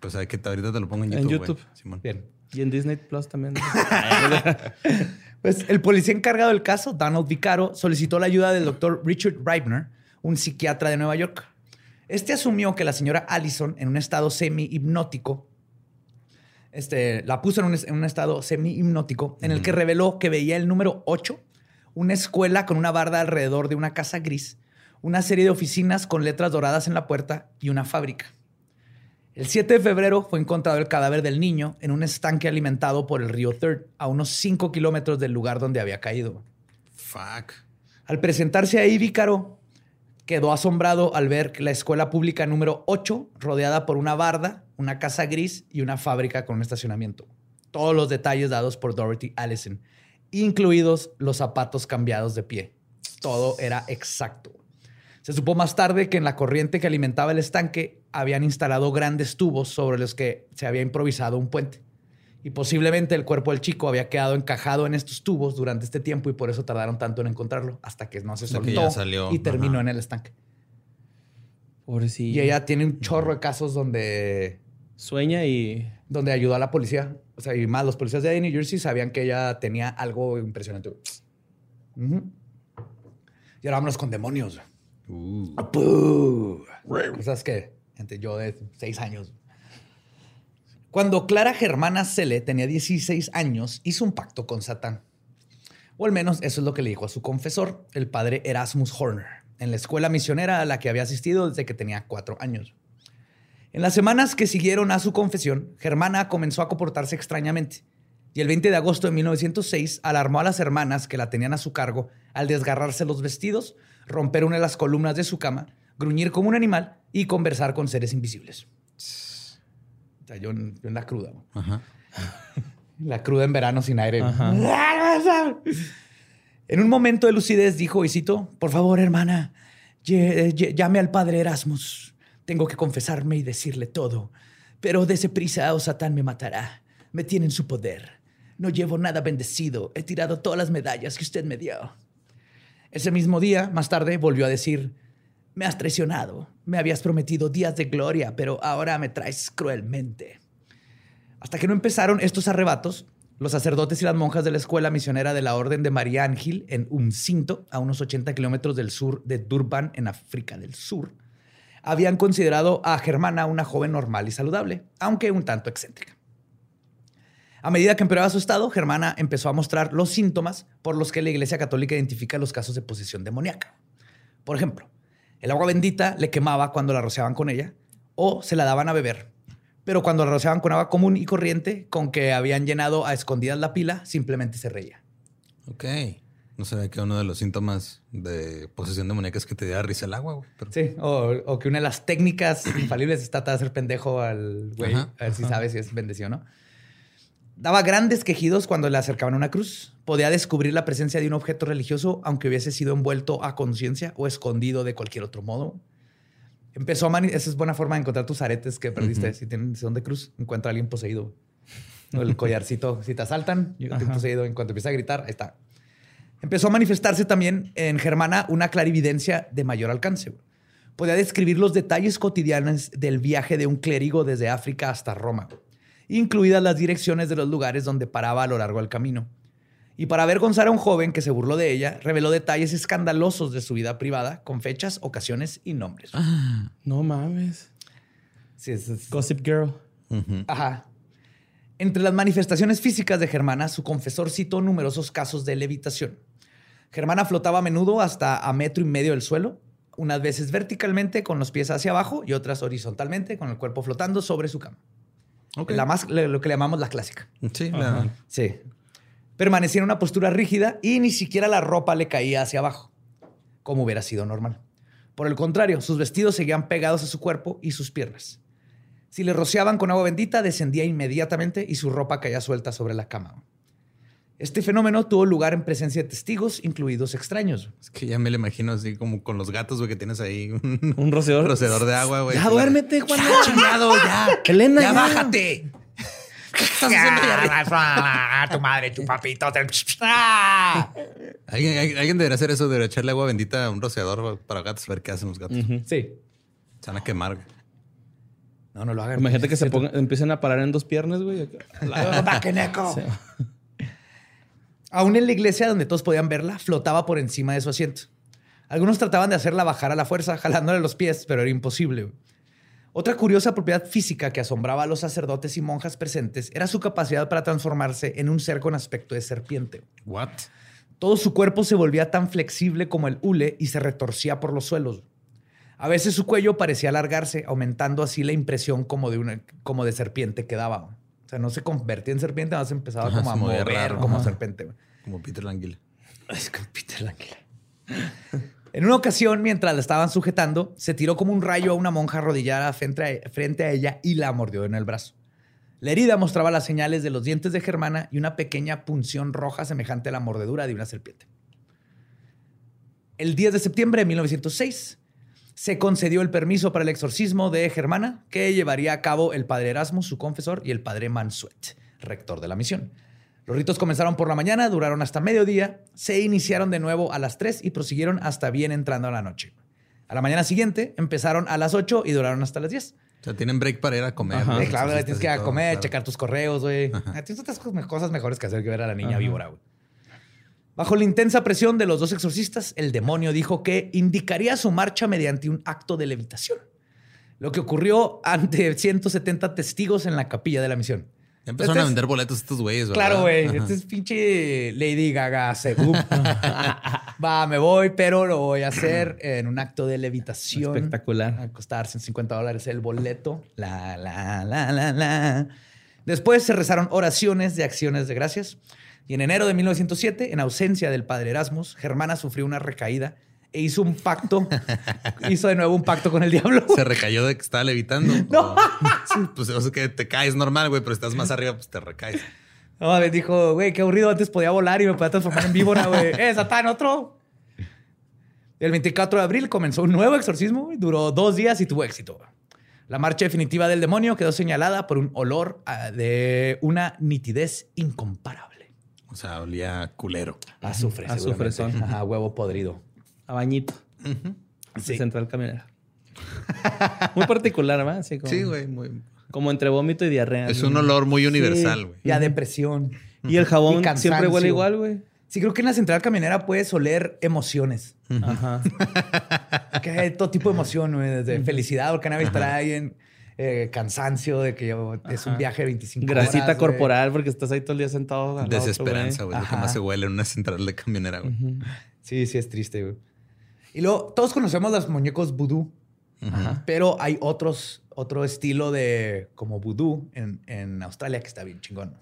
Pues hay que ahorita te lo pongo en En YouTube. YouTube. güey. Simón. Bien. Y en Disney Plus también. Pues el policía encargado del caso, Donald Vicaro, solicitó la ayuda del doctor Richard Reibner, un psiquiatra de Nueva York. Este asumió que la señora Allison, en un estado semi-hipnótico, este, la puso en un, en un estado semi-hipnótico en el que reveló que veía el número 8, una escuela con una barda alrededor de una casa gris, una serie de oficinas con letras doradas en la puerta y una fábrica. El 7 de febrero fue encontrado el cadáver del niño en un estanque alimentado por el río Third, a unos 5 kilómetros del lugar donde había caído. Fuck. Al presentarse ahí, Vícaro quedó asombrado al ver la escuela pública número 8, rodeada por una barda, una casa gris y una fábrica con un estacionamiento. Todos los detalles dados por Dorothy Allison, incluidos los zapatos cambiados de pie. Todo era exacto. Se supo más tarde que en la corriente que alimentaba el estanque habían instalado grandes tubos sobre los que se había improvisado un puente. Y posiblemente el cuerpo del chico había quedado encajado en estos tubos durante este tiempo y por eso tardaron tanto en encontrarlo hasta que no se soltó ya salió. y terminó Ajá. en el estanque. Pobrecillo. Y ella tiene un chorro de casos donde, Sueña y... donde ayudó a la policía. O sea, y más, los policías de New Jersey sabían que ella tenía algo impresionante. Y ahora vámonos con demonios. Uh. ¡Apu! Cosas que entre yo de seis años. Cuando Clara Germana Cele tenía 16 años, hizo un pacto con Satán. O al menos eso es lo que le dijo a su confesor, el padre Erasmus Horner, en la escuela misionera a la que había asistido desde que tenía cuatro años. En las semanas que siguieron a su confesión, Germana comenzó a comportarse extrañamente. Y el 20 de agosto de 1906 alarmó a las hermanas que la tenían a su cargo al desgarrarse los vestidos, romper una de las columnas de su cama, gruñir como un animal y conversar con seres invisibles. O sea, yo, en- yo en la cruda. La cruda en verano sin aire. Ajá. En un momento de lucidez dijo, y cito, por favor, hermana, lle- llame al padre Erasmus. Tengo que confesarme y decirle todo. Pero dese prisa o Satán me matará. Me tiene en su poder. No llevo nada bendecido. He tirado todas las medallas que usted me dio. Ese mismo día, más tarde, volvió a decir, me has traicionado. Me habías prometido días de gloria, pero ahora me traes cruelmente. Hasta que no empezaron estos arrebatos, los sacerdotes y las monjas de la escuela misionera de la Orden de María Ángel en Umcinto, a unos 80 kilómetros del sur de Durban, en África del Sur, habían considerado a Germana una joven normal y saludable, aunque un tanto excéntrica. A medida que empeoraba su estado, Germana empezó a mostrar los síntomas por los que la Iglesia Católica identifica los casos de posesión demoníaca. Por ejemplo, el agua bendita le quemaba cuando la rociaban con ella o se la daban a beber. Pero cuando la rociaban con agua común y corriente, con que habían llenado a escondidas la pila, simplemente se reía. Ok. No sabía que uno de los síntomas de posesión demoníaca es que te diera risa el agua, güey. Pero... Sí, o, o que una de las técnicas infalibles es tratar de hacer pendejo al güey, Ajá, a ver si sabe si es bendición o no. Daba grandes quejidos cuando le acercaban una cruz. Podía descubrir la presencia de un objeto religioso, aunque hubiese sido envuelto a conciencia o escondido de cualquier otro modo. Empezó a mani- Esa es buena forma de encontrar tus aretes que perdiste. Si tienen son de cruz, encuentra a alguien poseído. O el collarcito, si te asaltan, yo poseído. En cuanto empieza a gritar, ahí está. Empezó a manifestarse también en Germana una clarividencia de mayor alcance. Podía describir los detalles cotidianos del viaje de un clérigo desde África hasta Roma, incluidas las direcciones de los lugares donde paraba a lo largo del camino. Y para avergonzar a un joven que se burló de ella, reveló detalles escandalosos de su vida privada con fechas, ocasiones y nombres. No mames. Sí, es- es- Gossip Girl. Ajá. Entre las manifestaciones físicas de Germana, su confesor citó numerosos casos de levitación. Germana flotaba a menudo hasta a metro y medio del suelo, unas veces verticalmente con los pies hacia abajo y otras horizontalmente con el cuerpo flotando sobre su cama. Ok. La más, lo que le llamamos la clásica. Sí, la- Sí. Permanecía en una postura rígida y ni siquiera la ropa le caía hacia abajo, como hubiera sido normal. Por el contrario, sus vestidos seguían pegados a su cuerpo y sus piernas. Si le rociaban con agua bendita, descendía inmediatamente y su ropa caía suelta sobre la cama. Este fenómeno tuvo lugar en presencia de testigos, incluidos extraños. Es que ya me lo imagino así como con los gatos, güey, que tienes ahí un Un rociador. rociador de agua, güey. Ya duérmete, Juan. Ya, chingado, ya. Elena, ya ya. bájate. ¿Qué estás haciendo ya? tu madre, tu papito. Alguien, alguien- alguien debería hacer eso, debería echarle agua bendita a un rociador para gatos, a ver qué hacen los gatos. Sí. Se van a quemar. güey. No, no lo hagan. Imagínate que se pongan, empiecen a parar en dos piernas, güey. Sí. Aún en la iglesia donde todos podían verla, flotaba por encima de su asiento. Algunos trataban de hacerla bajar a la fuerza, jalándole los pies, pero era imposible. Otra curiosa propiedad física que asombraba a los sacerdotes y monjas presentes era su capacidad para transformarse en un ser con aspecto de serpiente. What? Todo su cuerpo se volvía tan flexible como el hule y se retorcía por los suelos. A veces su cuello parecía alargarse, aumentando así la impresión como de, una, como de serpiente que daba. O sea, no se convertía en serpiente, más empezaba Ajá, como a mover raro. como Ajá. serpiente. Como Peter Languila. Es con Peter Languila. En una ocasión, mientras la estaban sujetando, se tiró como un rayo a una monja arrodillada frente a, ella y la mordió en el brazo. La herida mostraba las señales de los dientes de Germana y una pequeña punción roja semejante a la mordedura de una serpiente. El 10 de septiembre de 1906 se concedió el permiso para el exorcismo de Germana que llevaría a cabo el padre Erasmo, su confesor, y el padre Mansuet, rector de la misión. Los ritos comenzaron por la mañana, duraron hasta mediodía, se iniciaron de nuevo a las 3 y prosiguieron hasta bien entrando a la noche. A la mañana siguiente empezaron a las 8 y duraron hasta las 10. O sea, tienen break para ir a comer. Ajá. claro, tienes que ir a todo, comer, claro. checar tus correos, güey. Ah, Tienes otras cosas cosas mejores que hacer que ver a la niña Ajá. víbora, güey. Bajo la intensa presión de los dos exorcistas, el demonio dijo que indicaría su marcha mediante un acto de levitación. Lo que ocurrió ante 170 testigos en la capilla de la misión. Ya empezaron Este a vender boletos estos güeyes, ¿verdad? Claro, güey. Este es pinche Lady Gaga, según. Va, me voy, pero lo voy a hacer en un acto de levitación. Espectacular. A costar 150 dólares el boleto. La, la, la, la, la. Después se rezaron oraciones de acciones de gracias. Y en enero de 1907, en ausencia del padre Erasmus, Germana sufrió una recaída e hizo un pacto. hizo de nuevo un pacto con el diablo. Se recayó de que estaba levitando. No. O- pues o sea que te caes normal, güey, pero estás más arriba, pues te recaes. No, me dijo, güey, qué aburrido. Antes podía volar y me podía transformar en víbora, güey. ¡Eh, Satán, otro! El 24 de abril comenzó un nuevo exorcismo. güey. Duró dos días y tuvo éxito. La marcha definitiva del demonio quedó señalada por un olor de una nitidez incomparable. O sea, olía culero. Azufre, Azufre, son. Ajá, huevo podrido. A bañito. Sí. Central Camionera. Muy particular, ¿verdad? Así como, Sí, güey, muy. Como entre vómito y diarrea. Es un olor muy universal, Sí, güey. Y a depresión. Y el jabón Y siempre huele igual, güey. Sí, creo que en la central camionera puedes oler emociones. Ajá. Que hay todo tipo de emoción, güey, desde felicidad, porque nadie estará ahí en eh, cansancio de que yo- es un viaje de 25 Grasita horas, corporal porque estás ahí todo el día sentado. Desesperanza, güey. Lo que más se huele en una central de camionera, güey. Sí, sí, es triste, güey. Y luego, todos conocemos los muñecos vudú, Ajá. pero hay otros, otro estilo de como vudú en, en Australia que está bien chingón.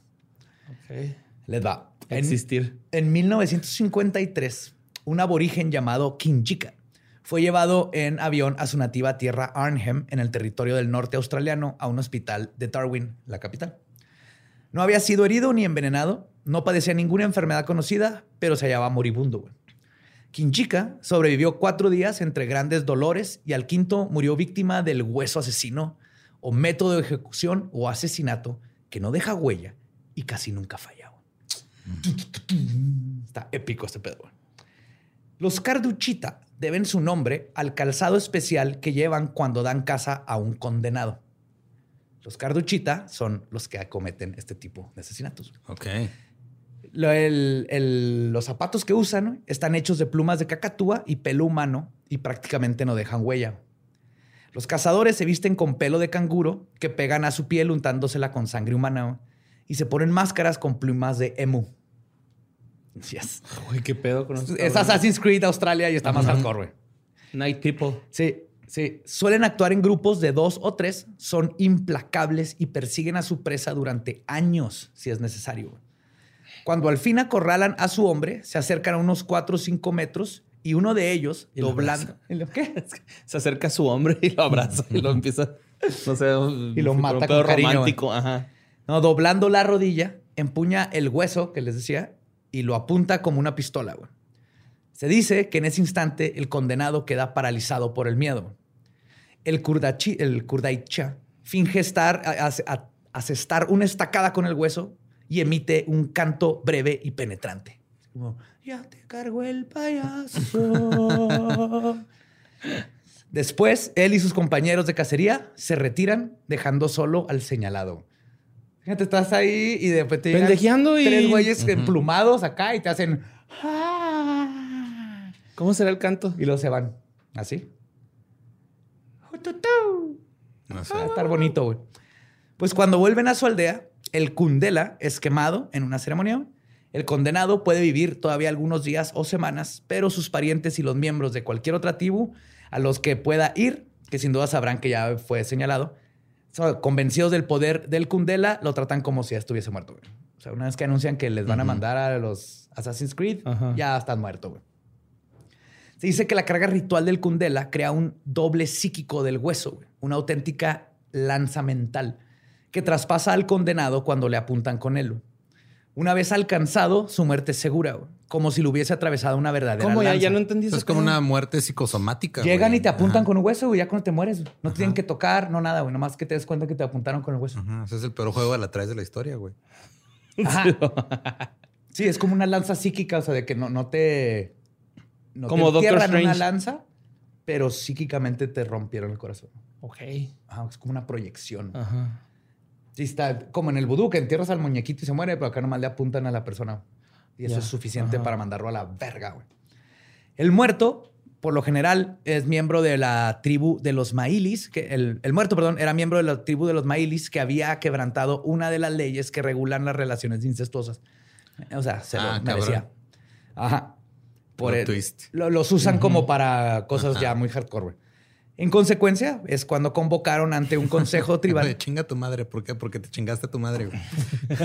Ok. Les va. En, Existir. en 1953, un aborigen llamado Kinjika fue llevado en avión a su nativa tierra Arnhem, en el territorio del norte australiano, a un hospital de Darwin, la capital. No había sido herido ni envenenado, no padecía ninguna enfermedad conocida, pero se hallaba moribundo. güey. Kinjika sobrevivió cuatro días entre grandes dolores y al quinto murió víctima del hueso asesino o método de ejecución o asesinato que no deja huella y casi nunca falla. Está épico este pedo. Los Carduchita deben su nombre al calzado especial que llevan cuando dan caza a un condenado. Los Carduchita son los que acometen este tipo de asesinatos. Ok. Lo- el- el- los zapatos que usan están hechos de plumas de cacatúa y pelo humano y prácticamente no dejan huella. Los cazadores se visten con pelo de canguro que pegan a su piel untándosela con sangre humana y se ponen máscaras con plumas de emu. Yes. Qué pedo con Es. Assassin's Creed Australia y está más hardcore, güey. Night People. Sí, sí. Suelen actuar en grupos de dos o tres, son implacables y persiguen a su presa durante años si es necesario. Cuando al fin acorralan a su hombre, se acercan a unos cuatro o cinco metros y uno de ellos, Y doblando. ¿Y lo qué? Se acerca a su hombre y lo abraza y lo empieza. No sé. Y lo un mata pedo con cariño, romántico. Ajá. No, doblando la rodilla, empuña el hueso que les decía y lo apunta como una pistola. güey. Se dice que en ese instante el condenado queda paralizado por el miedo. El, kurdachi, el kurdaicha finge estar, asestar una estacada con el hueso y emite un canto breve y penetrante. Como, ya te cargo el payaso. Después, él y sus compañeros de cacería se retiran, dejando solo al señalado. Fíjate, estás ahí y de repente Pendejeando y- tres güeyes emplumados acá y te hacen... "Ah", ¿Cómo será el canto? Y luego se van. Así. No sé. Va a estar bonito, güey. Pues cuando vuelven a su aldea, el Kundela es quemado en una ceremonia. El condenado puede vivir todavía algunos días o semanas, pero sus parientes y los miembros de cualquier otra tribu a los que pueda ir, que sin duda sabrán que ya fue señalado, convencidos del poder del Kundela, lo tratan como si ya estuviese muerto. güey. O sea, una vez que anuncian que les van a mandar a los Assassin's Creed, ya están muertos. güey. Se dice que la carga ritual del Kundela crea un doble psíquico del hueso, güey, una auténtica lanza mental que traspasa al condenado cuando le apuntan con él. Una vez alcanzado, su muerte es segura. güey. como si lo hubiese atravesado una verdadera ¿Cómo? Ya, lanza. ya no entendí eso. Es como una muerte psicosomática. Llegan güey. y te apuntan Ajá. con un hueso, güey, ya cuando te mueres. güey. No te tienen que tocar, no nada, güey. Nomás que te des cuenta que te apuntaron con el hueso. Ajá, ese es el peor juego de la traes de la historia, güey. Ajá. Sí, es como una lanza psíquica, o sea, de que no, no te. No Como te Doctor entierran una Strange. lanza, pero psíquicamente te rompieron el corazón. Ok. Ajá, es como una proyección. Ajá. Sí, está como en el vudú, que entierras al muñequito y se muere, pero acá nomás le apuntan a la persona. Y eso es suficiente Ajá. para mandarlo a la verga, güey. El muerto, por lo general, es miembro de la tribu de los Mailis, que el, el muerto, perdón, era miembro de la tribu de los Mailis que había quebrantado una de las leyes que regulan las relaciones incestuosas. O sea, se Ah, lo merecía. cabrón. Ajá. Por el- twist. lo- los usan como para cosas Ajá. ya muy hardcore, güey. En consecuencia, es cuando convocaron ante un consejo tribal. Güey, chinga a tu madre. ¿Por qué? Porque te chingaste a tu madre, güey.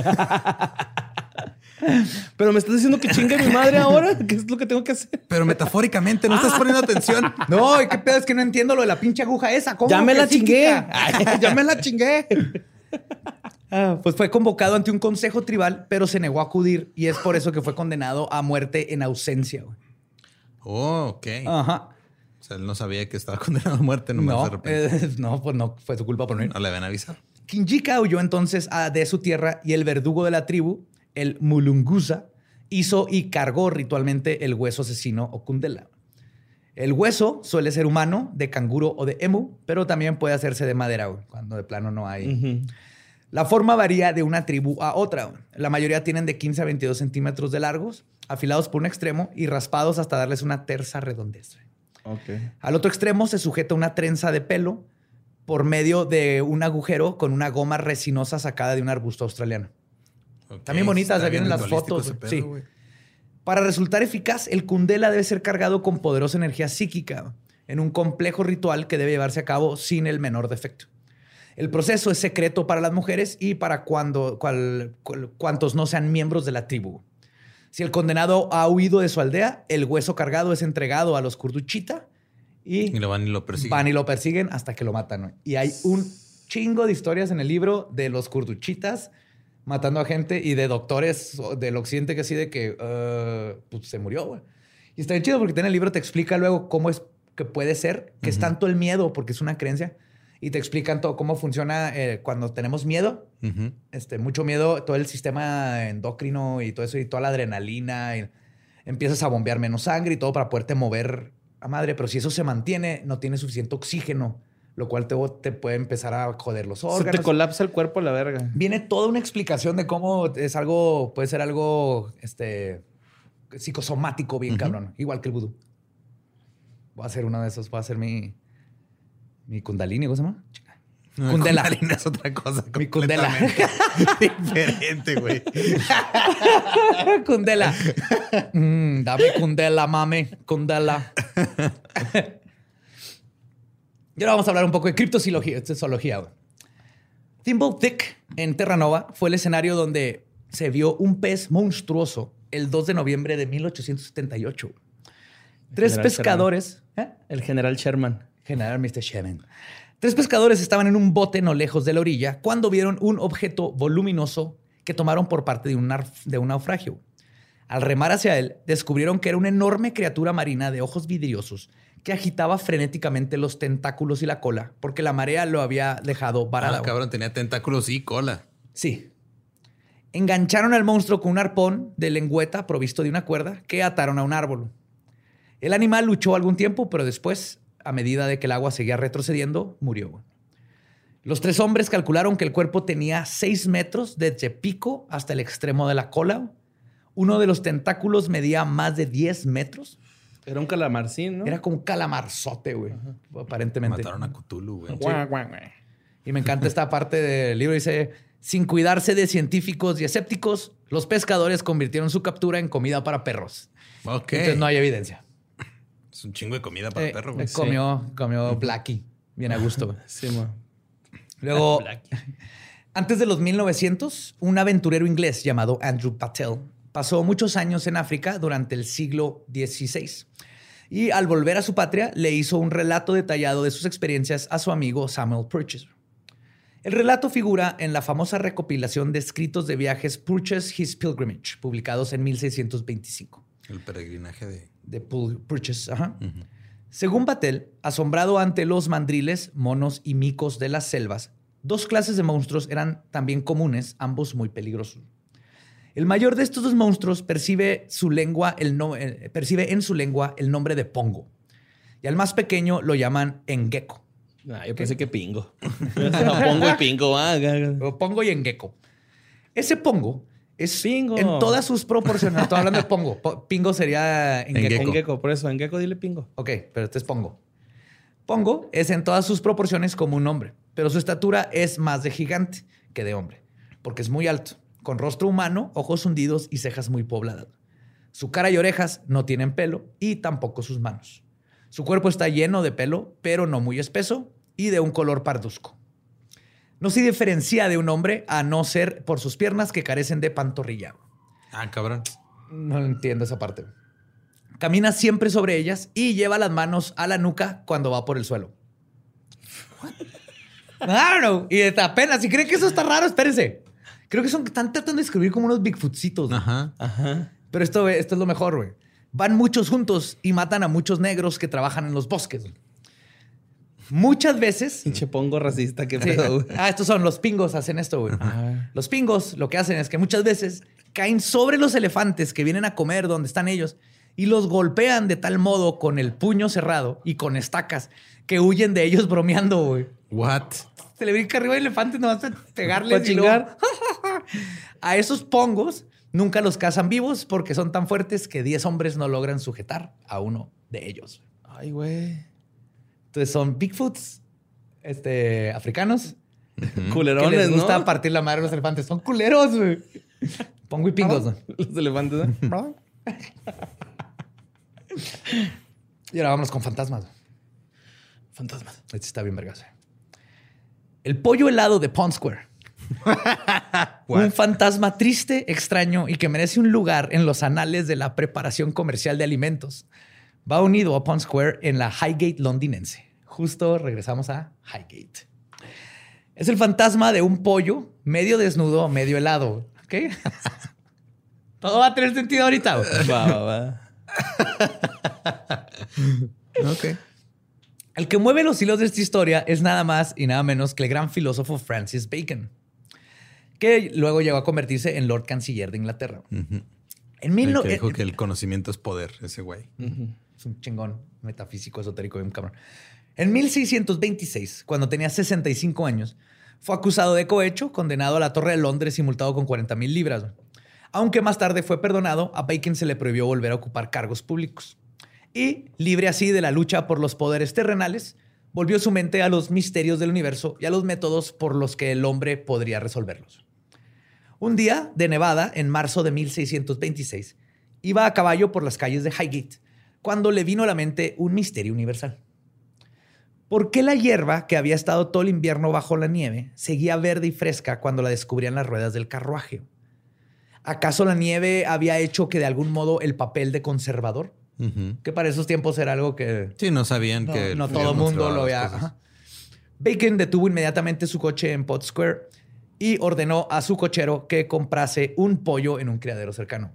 Pero me estás diciendo que chingue mi madre ahora. ¿Qué es lo que tengo que hacer? Pero metafóricamente, no estás poniendo atención. No, ¿y qué pedo? Es que no entiendo lo de la pinche aguja esa. ¿Cómo Ya me que la chingué. Ay, ya me la chingué. Ah, pues fue convocado ante un consejo tribal, pero se negó a acudir y es por eso que fue condenado a muerte en ausencia. güey. Oh, ok. Ajá. O sea, él no sabía que estaba condenado a muerte nomás de No, repente. eh, no, pues no, fue su culpa por no ir. No le habían avisado. Kinjika huyó entonces a- de su tierra y el verdugo de la tribu, el Mulungusa, hizo y cargó ritualmente el hueso asesino o Kundela. El hueso suele ser humano, de canguro o de emu, pero también puede hacerse de madera, cuando de plano no hay. La forma varía de una tribu a otra. La mayoría tienen de 15 a 22 centímetros de largos, afilados por un extremo y raspados hasta darles una terza redondez. Al otro extremo se sujeta una trenza de pelo por medio de un agujero con una goma resinosa sacada de un arbusto australiano. También bonitas, ahí vienen las fotos, pedo, sí. Para resultar eficaz, el kundela debe ser cargado con poderosa energía psíquica en un complejo ritual que debe llevarse a cabo sin el menor defecto. El proceso es secreto para las mujeres y para cuando, cual- cual- cuantos no sean miembros de la tribu. Si el condenado ha huido de su aldea, el hueso cargado es entregado a los kurduchita y, Y lo van y lo persiguen. van y lo persiguen hasta que lo matan. güey. Y hay un chingo de historias en el libro de los kurduchitas matando a gente y de doctores del occidente que así de que eh, pues, se murió. güey. Y está bien chido porque en el libro te explica luego cómo es que puede ser, que es tanto el miedo, porque es una creencia, y te explican todo cómo funciona eh, cuando tenemos miedo, Ujú. este, mucho miedo, todo el sistema endocrino y todo eso, y toda la adrenalina, y empiezas a bombear menos sangre y todo para poderte mover a madre, pero si eso se mantiene, no tiene suficiente oxígeno, lo cual te, te puede empezar a joder los Se órganos. te colapsa el cuerpo a la verga. Viene toda una explicación de cómo es algo, puede ser algo este, psicosomático bien cabrón, igual que el vudú. Voy a hacer uno de esos, voy a hacer mi, mi kundalini, ¿cómo se llama? No, Kundela. Kundalini es otra cosa. Mi Kundela. Diferente, güey. Kundela. Mm, dame Kundela, mame. Kundela. y ahora vamos a hablar un poco de criptozoología. Esto es zoología. güey. Thimble Thick en Terranova fue el escenario donde se vio un pez monstruoso el 2 de noviembre de 1878. Tres General pescadores. ¿eh? El general Sherman. General Mr. Shemen. Tres pescadores estaban en un bote no lejos de la orilla cuando vieron un objeto voluminoso que tomaron por parte de un, de un naufragio. Al remar hacia él, descubrieron que era una enorme criatura marina de ojos vidriosos que agitaba frenéticamente los tentáculos y la cola porque la marea lo había dejado varado. Ah, cabrón, tenía tentáculos y cola. Sí. Engancharon al monstruo con un arpón de lengüeta provisto de una cuerda que ataron a un árbol. El animal luchó algún tiempo, pero después, a medida de que el agua seguía retrocediendo, murió. Los tres hombres calcularon que el cuerpo tenía 6 metros desde pico hasta el extremo de la cola. Uno de los tentáculos medía más de 10 metros. Era un calamarcín, ¿no? Era como un calamarzote, güey, aparentemente. Mataron a Cthulhu, güey. Y me encanta esta parte del libro. Dice, sin cuidarse de científicos y escépticos, los pescadores convirtieron su captura en comida para perros. Ok. Entonces no hay evidencia. Es un chingo de comida para Eh, perro, güey. eh, comió, comió Blackie. Bien a gusto. Sí. Luego, antes de los 1900, un aventurero inglés llamado Andrew Patel pasó muchos años en África durante el siglo XVI. Y al volver a su patria, le hizo un relato detallado de sus experiencias a su amigo Samuel Purchase. El relato figura en la famosa recopilación de escritos de viajes Purchase His Pilgrimage, publicados en 1625. El peregrinaje de... de Pool Purchase. Ajá. Según Batel, asombrado ante los mandriles, monos y micos de las selvas, dos clases de monstruos eran también comunes, ambos muy peligrosos. El mayor de estos dos monstruos percibe, su lengua, el no- eh, percibe en su lengua el nombre de Pongo. Y al más pequeño lo llaman Engeko. Ah, yo pensé que pingo. Pongo y pingo. ah, Pongo y Engeko. Ese Pongo es Pingo. en todas sus proporciones. Estoy hablando de Pongo. Po- Pingo sería. Engeko. En gecko, por eso, en gecko dile pingo. Ok, pero este es Pongo. Pongo es en todas sus proporciones como un hombre, pero su estatura es más de gigante que de hombre, porque es muy alto, con rostro humano, ojos hundidos y cejas muy pobladas. Su cara y orejas no tienen pelo y tampoco sus manos. Su cuerpo está lleno de pelo, pero no muy espeso y de un color parduzco. No se diferencia de un hombre a no ser por sus piernas que carecen de pantorrilla. Ah, cabrón. No entiendo esa parte. Camina siempre sobre ellas y lleva las manos a la nuca cuando va por el suelo. I don't know. Y apenas, si creen que eso está raro, espérense. Creo que son, están tratando de escribir como unos Bigfootsitos. güey. Ajá. Ajá. Pero esto, esto es lo mejor, güey. Van muchos juntos y matan a muchos negros que trabajan en los bosques. Muchas veces. Pinche pongo racista, qué Sí. Ah, estos son los pingos, hacen esto, güey. Ajá. Los pingos lo que hacen es que muchas veces caen sobre los elefantes que vienen a comer donde están ellos y los golpean de tal modo con el puño cerrado y con estacas que huyen de ellos bromeando, güey. What? Se le brinca arriba el elefante nomás y luego- chingar. A esos pongos nunca los cazan vivos porque son tan fuertes que 10 hombres no logran sujetar a uno de ellos. Ay, güey. Entonces son Bigfoots este, africanos que Culerones, les gusta ¿no? partir la madre a los elefantes. Son culeros, güey. Pongo y pingos. ¿no? Los elefantes, ¿no? Y ahora vámonos con fantasmas. Fantasmas. Este está bien vergas. eh. El pollo helado de Pond Square. un fantasma triste, extraño y que merece un lugar en los anales de la preparación comercial de alimentos. Va unido a Pond Square en la Highgate londinense. Justo regresamos a Highgate. Es el fantasma de un pollo medio desnudo, medio helado. ¿Ok? Todo va a tener sentido ahorita. Va, va, va. Ok. El que mueve los hilos de esta historia es nada más y nada menos que el gran filósofo Francis Bacon, que luego llegó a convertirse en Lord Canciller de Inglaterra. En mil El que dijo que el conocimiento es poder, ese güey. Es un chingón metafísico, esotérico, bien cabrón. En 1626, cuando tenía 65 años, fue acusado de cohecho, condenado a la Torre de Londres y multado con 40 mil libras. Aunque más tarde fue perdonado, a Bacon se le prohibió volver a ocupar cargos públicos. Y, libre así de la lucha por los poderes terrenales, volvió su mente a los misterios del universo y a los métodos por los que el hombre podría resolverlos. Un día de Nevada, en marzo de 1626, iba a caballo por las calles de Highgate, cuando le vino a la mente un misterio universal. ¿Por qué la hierba que había estado todo el invierno bajo la nieve seguía verde y fresca cuando la descubrían las ruedas del carruaje? ¿Acaso la nieve había hecho que de algún modo el papel de conservador? Que para esos tiempos era algo que Sí, no sabían no, que... no todo el mundo lo había. Bacon detuvo inmediatamente su coche en Pot Square y ordenó a su cochero que comprase un pollo en un criadero cercano.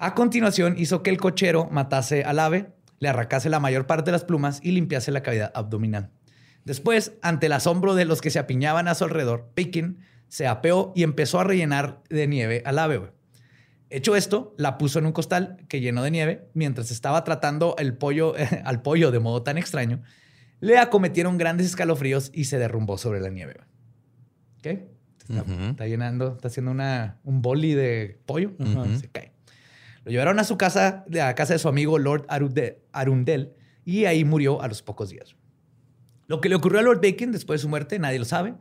A continuación, hizo que el cochero matase al ave, le arrancase la mayor parte de las plumas y limpiase la cavidad abdominal. Después, ante el asombro de los que se apiñaban a su alrededor, Bacon se apeó y empezó a rellenar de nieve al ave. Hecho esto, la puso en un costal que llenó de nieve mientras estaba tratando el pollo, al pollo de modo tan extraño. Le acometieron grandes escalofríos y se derrumbó sobre la nieve. ¿Ok? Está, llenando, está haciendo una, un boli de pollo. Se cae. Lo llevaron a su casa, a la casa de su amigo Lord Arunde- Arundel, y ahí murió a los pocos días. Lo que le ocurrió a Lord Bacon después de su muerte, nadie lo sabe.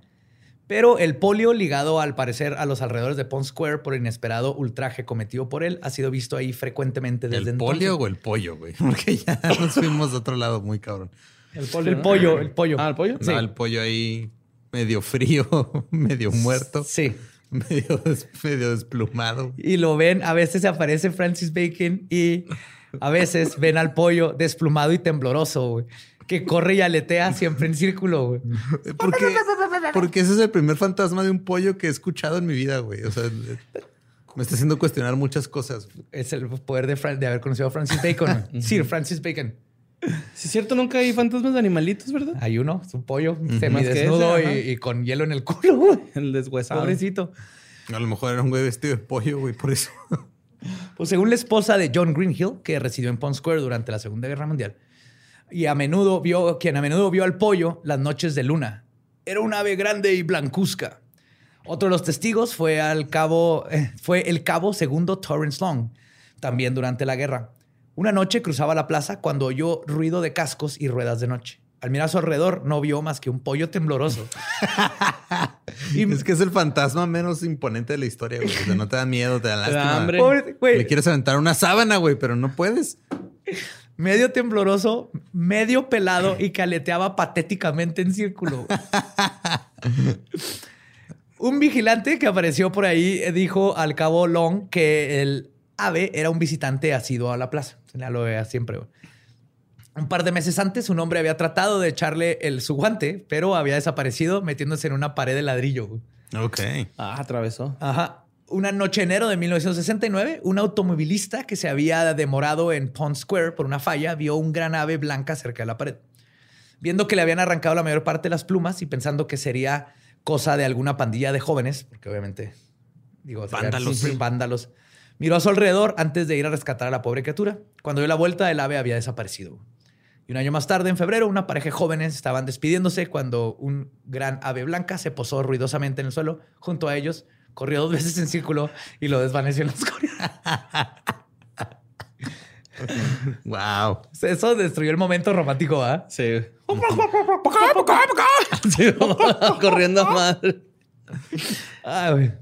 Pero el polio ligado al parecer a los alrededores de Pond Square por el inesperado ultraje cometido por él ha sido visto ahí frecuentemente desde ¿El entonces. polio o el pollo, güey? Porque ya nos fuimos de otro lado muy cabrón. El pollo. El ¿no? pollo, el pollo. Ah, el pollo. Sí. No, el pollo ahí medio frío, medio muerto, Sí. medio, des- medio desplumado. Y lo ven, a veces aparece Francis Bacon y a veces ven al pollo desplumado y tembloroso, güey, que corre y aletea siempre en círculo, güey. Porque, porque ese es el primer fantasma de un pollo que he escuchado en mi vida, güey. O sea, Me está haciendo cuestionar muchas cosas. Es el poder de, Fran- de haber conocido a Francis Bacon. Sir Francis Bacon. Sí, es cierto, nunca hay fantasmas de animalitos, ¿verdad? Hay uno, es un pollo Más semidesnudo que ese, y, con hielo en el culo, güey. El deshuesado. Pobrecito. A lo mejor era un güey vestido de pollo, güey, por eso. Pues según la esposa de John Greenhill, que residió en Pond Square durante la Segunda Guerra Mundial, y a menudo vio, quien a menudo vio al pollo las noches de luna. Era un ave grande y blancuzca. Otro de los testigos fue, al cabo, eh, fue el cabo segundo Torrance Long, también durante la guerra. Una noche cruzaba la plaza cuando oyó ruido de cascos y ruedas de noche. Al mirar a su alrededor, no vio más que un pollo tembloroso. Y es que es el fantasma menos imponente de la historia, güey. O sea, no te da miedo, te da lástima. hambre. Pobre- güey, Le quieres aventar una sábana, güey, pero no puedes. medio tembloroso, medio pelado y que aleteaba patéticamente en círculo. un vigilante que apareció por ahí dijo al cabo Long que el ave era un visitante asiduo a la plaza. Ya lo veía siempre. güey. Un par de meses antes, un hombre había tratado de echarle el, su guante, pero había desaparecido metiéndose en una pared de ladrillo. güey. Ok. Ah, atravesó. Ajá. Una noche de enero de 1969, un automovilista que se había demorado en Pond Square por una falla vio un gran ave blanca cerca de la pared. Viendo que le habían arrancado la mayor parte de las plumas y pensando que sería cosa de alguna pandilla de jóvenes, porque obviamente, digo, Vándalos. sus vándalos, miró a su alrededor antes de ir a rescatar a la pobre criatura. Cuando dio la vuelta, el ave había desaparecido. Y un año más tarde, en febrero, una pareja de jóvenes estaban despidiéndose cuando un gran ave blanca se posó ruidosamente en el suelo junto a ellos, corrió dos veces en círculo y lo desvaneció en la escoria. Wow. Eso destruyó el momento romántico, ¿ah? Sí. Sí, corriendo madre. Ay, güey.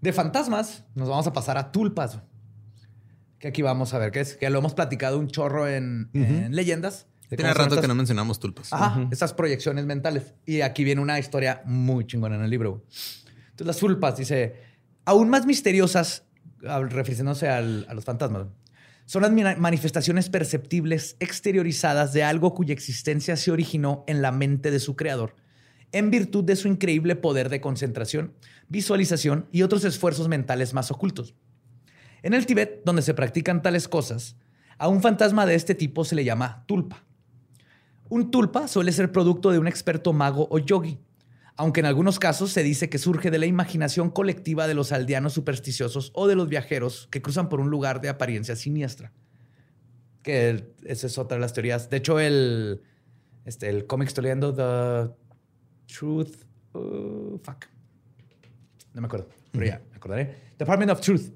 De fantasmas, nos vamos a pasar a tulpas. Que aquí vamos a ver qué es. Que lo hemos platicado un chorro en, en leyendas. Tiene rato que no mencionamos tulpas. Ajá, esas proyecciones mentales. Y aquí viene una historia muy chingona en el libro. Entonces, las tulpas, dice, aún más misteriosas, al- refiriéndose al- a los fantasmas, son las manifestaciones perceptibles exteriorizadas de algo cuya existencia se originó en la mente de su creador, en virtud de su increíble poder de concentración, visualización y otros esfuerzos mentales más ocultos. En el Tíbet, donde se practican tales cosas, a un fantasma de este tipo se le llama tulpa. Un tulpa suele ser producto de un experto mago o yogi, aunque en algunos casos se dice que surge de la imaginación colectiva de los aldeanos supersticiosos o de los viajeros que cruzan por un lugar de apariencia siniestra. Que esa es otra de las teorías. De hecho, el, este, el cómic estoy leyendo, The Truth. uh, fuck. No me acuerdo, pero ya, me acordaré. Department of Truth.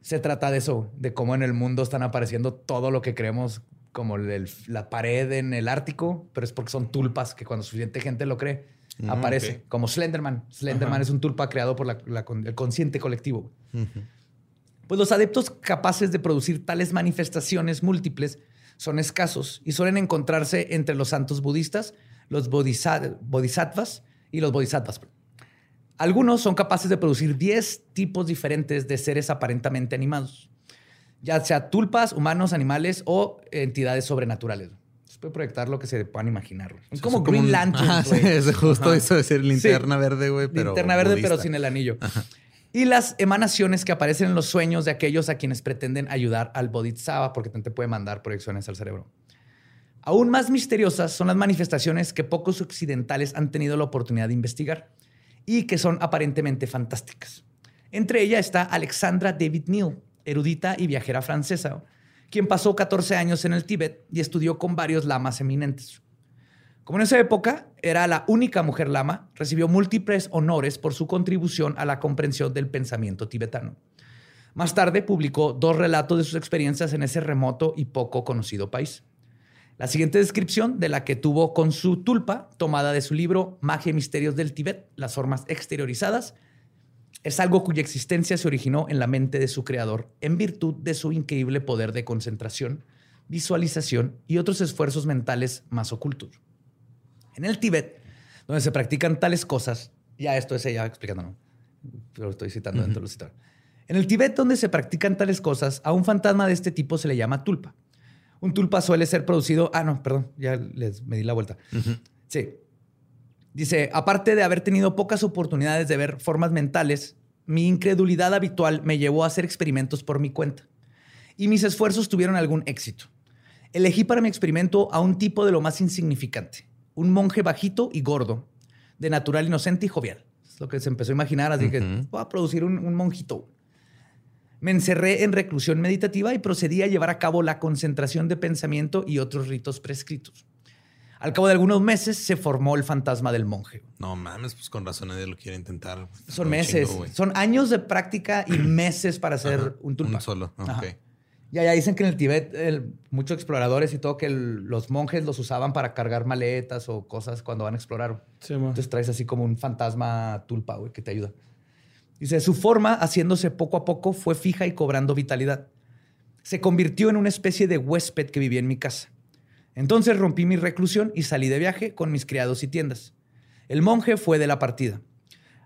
Se trata de eso, de cómo en el mundo están apareciendo todo lo que creemos como el- la pared en el Ártico, pero es porque son tulpas que cuando suficiente gente lo cree, Mm, aparece. Como Slenderman. Slenderman es un tulpa creado por la- el consciente colectivo. Pues los adeptos capaces de producir tales manifestaciones múltiples son escasos y suelen encontrarse entre los santos budistas, los bodhisa- bodhisattvas y los bodhisattvas. Algunos son capaces de producir 10 tipos diferentes de seres aparentemente animados, ya sea tulpas, humanos, animales o entidades sobrenaturales. Se puede proyectar lo que se puedan imaginar. Es como Green Lantern. Sí, güey. es justo eso de decir linterna Sí. verde, güey. Linterna verde, pero sin el anillo. Y las emanaciones que aparecen en los sueños de aquellos a quienes pretenden ayudar al Bodhisattva, porque también te puede mandar proyecciones al cerebro. Aún más misteriosas son las manifestaciones que pocos occidentales han tenido la oportunidad de investigar y que son aparentemente fantásticas. Entre ellas está Alexandra David Neal, erudita y viajera francesa, quien pasó 14 años en el Tíbet y estudió con varios lamas eminentes. Como en esa época era la única mujer lama, recibió múltiples honores por su contribución a la comprensión del pensamiento tibetano. Más tarde publicó dos relatos de sus experiencias en ese remoto y poco conocido país. La siguiente descripción de la que tuvo con su tulpa, tomada de su libro Magia y Misterios del Tíbet, las formas exteriorizadas, es algo cuya existencia se originó en la mente de su creador en virtud de su increíble poder de concentración, visualización y otros esfuerzos mentales más ocultos. En el Tíbet, donde se practican tales cosas, ya esto es ella explicándolo, pero lo estoy citando dentro de lo citado. En el Tíbet, donde se practican tales cosas, a un fantasma de este tipo se le llama tulpa. Un tulpa suele ser producido. Ah, no, perdón, ya les me di la vuelta. Sí. Dice, aparte de haber tenido pocas oportunidades de ver formas mentales, mi incredulidad habitual me llevó a hacer experimentos por mi cuenta. Y mis esfuerzos tuvieron algún éxito. Elegí para mi experimento a un tipo de lo más insignificante, un monje bajito y gordo, de natural inocente y jovial. Es lo que se empezó a imaginar, así que voy a producir un, un monjito. Me encerré en reclusión meditativa y procedí a llevar a cabo la concentración de pensamiento y otros ritos prescritos. Al cabo de algunos meses se formó el fantasma del monje. No mames, pues con razón nadie lo quiere intentar. Son meses, chingo, son años de práctica y meses para hacer Ajá, un tulpa. Un solo. Ajá. ok. Ya, ya dicen que en el Tíbet el- muchos exploradores y todo que el- los monjes los usaban para cargar maletas o cosas cuando van a explorar. Sí. Entonces traes así como un fantasma tulpa, güey, que te ayuda. Dice, su forma, haciéndose poco a poco, fue fija y cobrando vitalidad. Se convirtió en una especie de huésped que vivía en mi casa. Entonces rompí mi reclusión y salí de viaje con mis criados y tiendas. El monje fue de la partida.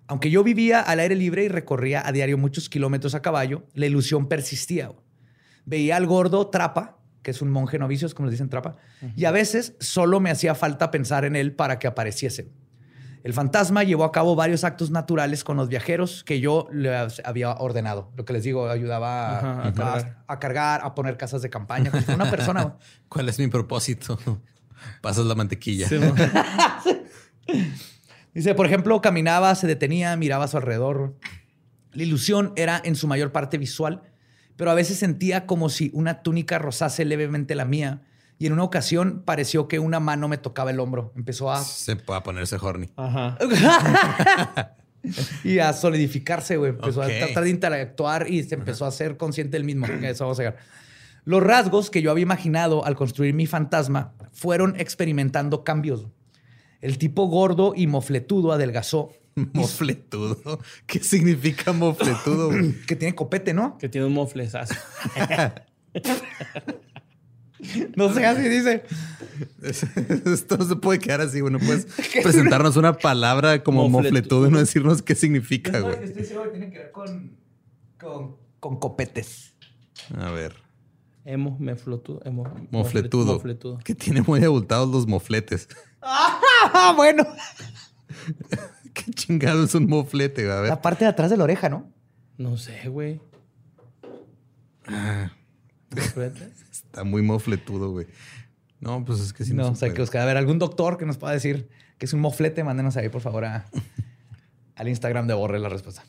Aunque yo vivía al aire libre y recorría a diario muchos kilómetros a caballo, la ilusión persistía. Veía al gordo Trapa, que es un monje novicio, como le dicen Trapa, y a veces solo me hacía falta pensar en él para que apareciese. El fantasma llevó a cabo varios actos naturales con los viajeros que yo le había ordenado. Lo que les digo, ayudaba a, Ajá, a a- cargar. a cargar, a poner casas de campaña. como una persona. ¿Cuál es mi propósito? Pasas la mantequilla. Sí. Dice, por ejemplo, caminaba, se detenía, miraba a su alrededor. La ilusión era en su mayor parte visual, pero a veces sentía como si una túnica rozase levemente la mía. Y en una ocasión pareció que una mano me tocaba el hombro. Empezó a Se puede ponerse horny. Ajá. y a solidificarse, güey. Empezó a tratar de interactuar y se empezó a ser consciente del mismo. Eso vamos a llegar. Los rasgos que yo había imaginado al construir mi fantasma fueron experimentando cambios. El tipo gordo y mofletudo adelgazó, Mofletudo. ¿Qué significa mofletudo? que tiene copete, ¿no? Que tiene un moflesazo. No sé, así dice. Esto no se puede quedar así, güey. No puedes presentarnos una palabra como Mofletudo. mofletudo y no decirnos qué significa, Estoy, güey. estoy seguro que tiene que ver con, con, con copetes. A ver. Emo, me flotudo. Emo, Mofletudo. Mofletudo. Que tiene muy abultados los mofletes. Ah, bueno. Qué chingado es un moflete, güey. A ver. La parte de atrás de la oreja, ¿no? No sé, güey. Ah, Moflete. Está muy mofletudo, güey. No, pues es que sí no, no o se sea, que buscar, a ver, algún doctor que nos pueda decir que es un moflete, mándenos ahí, por favor, a- al Instagram de Borre la respuesta.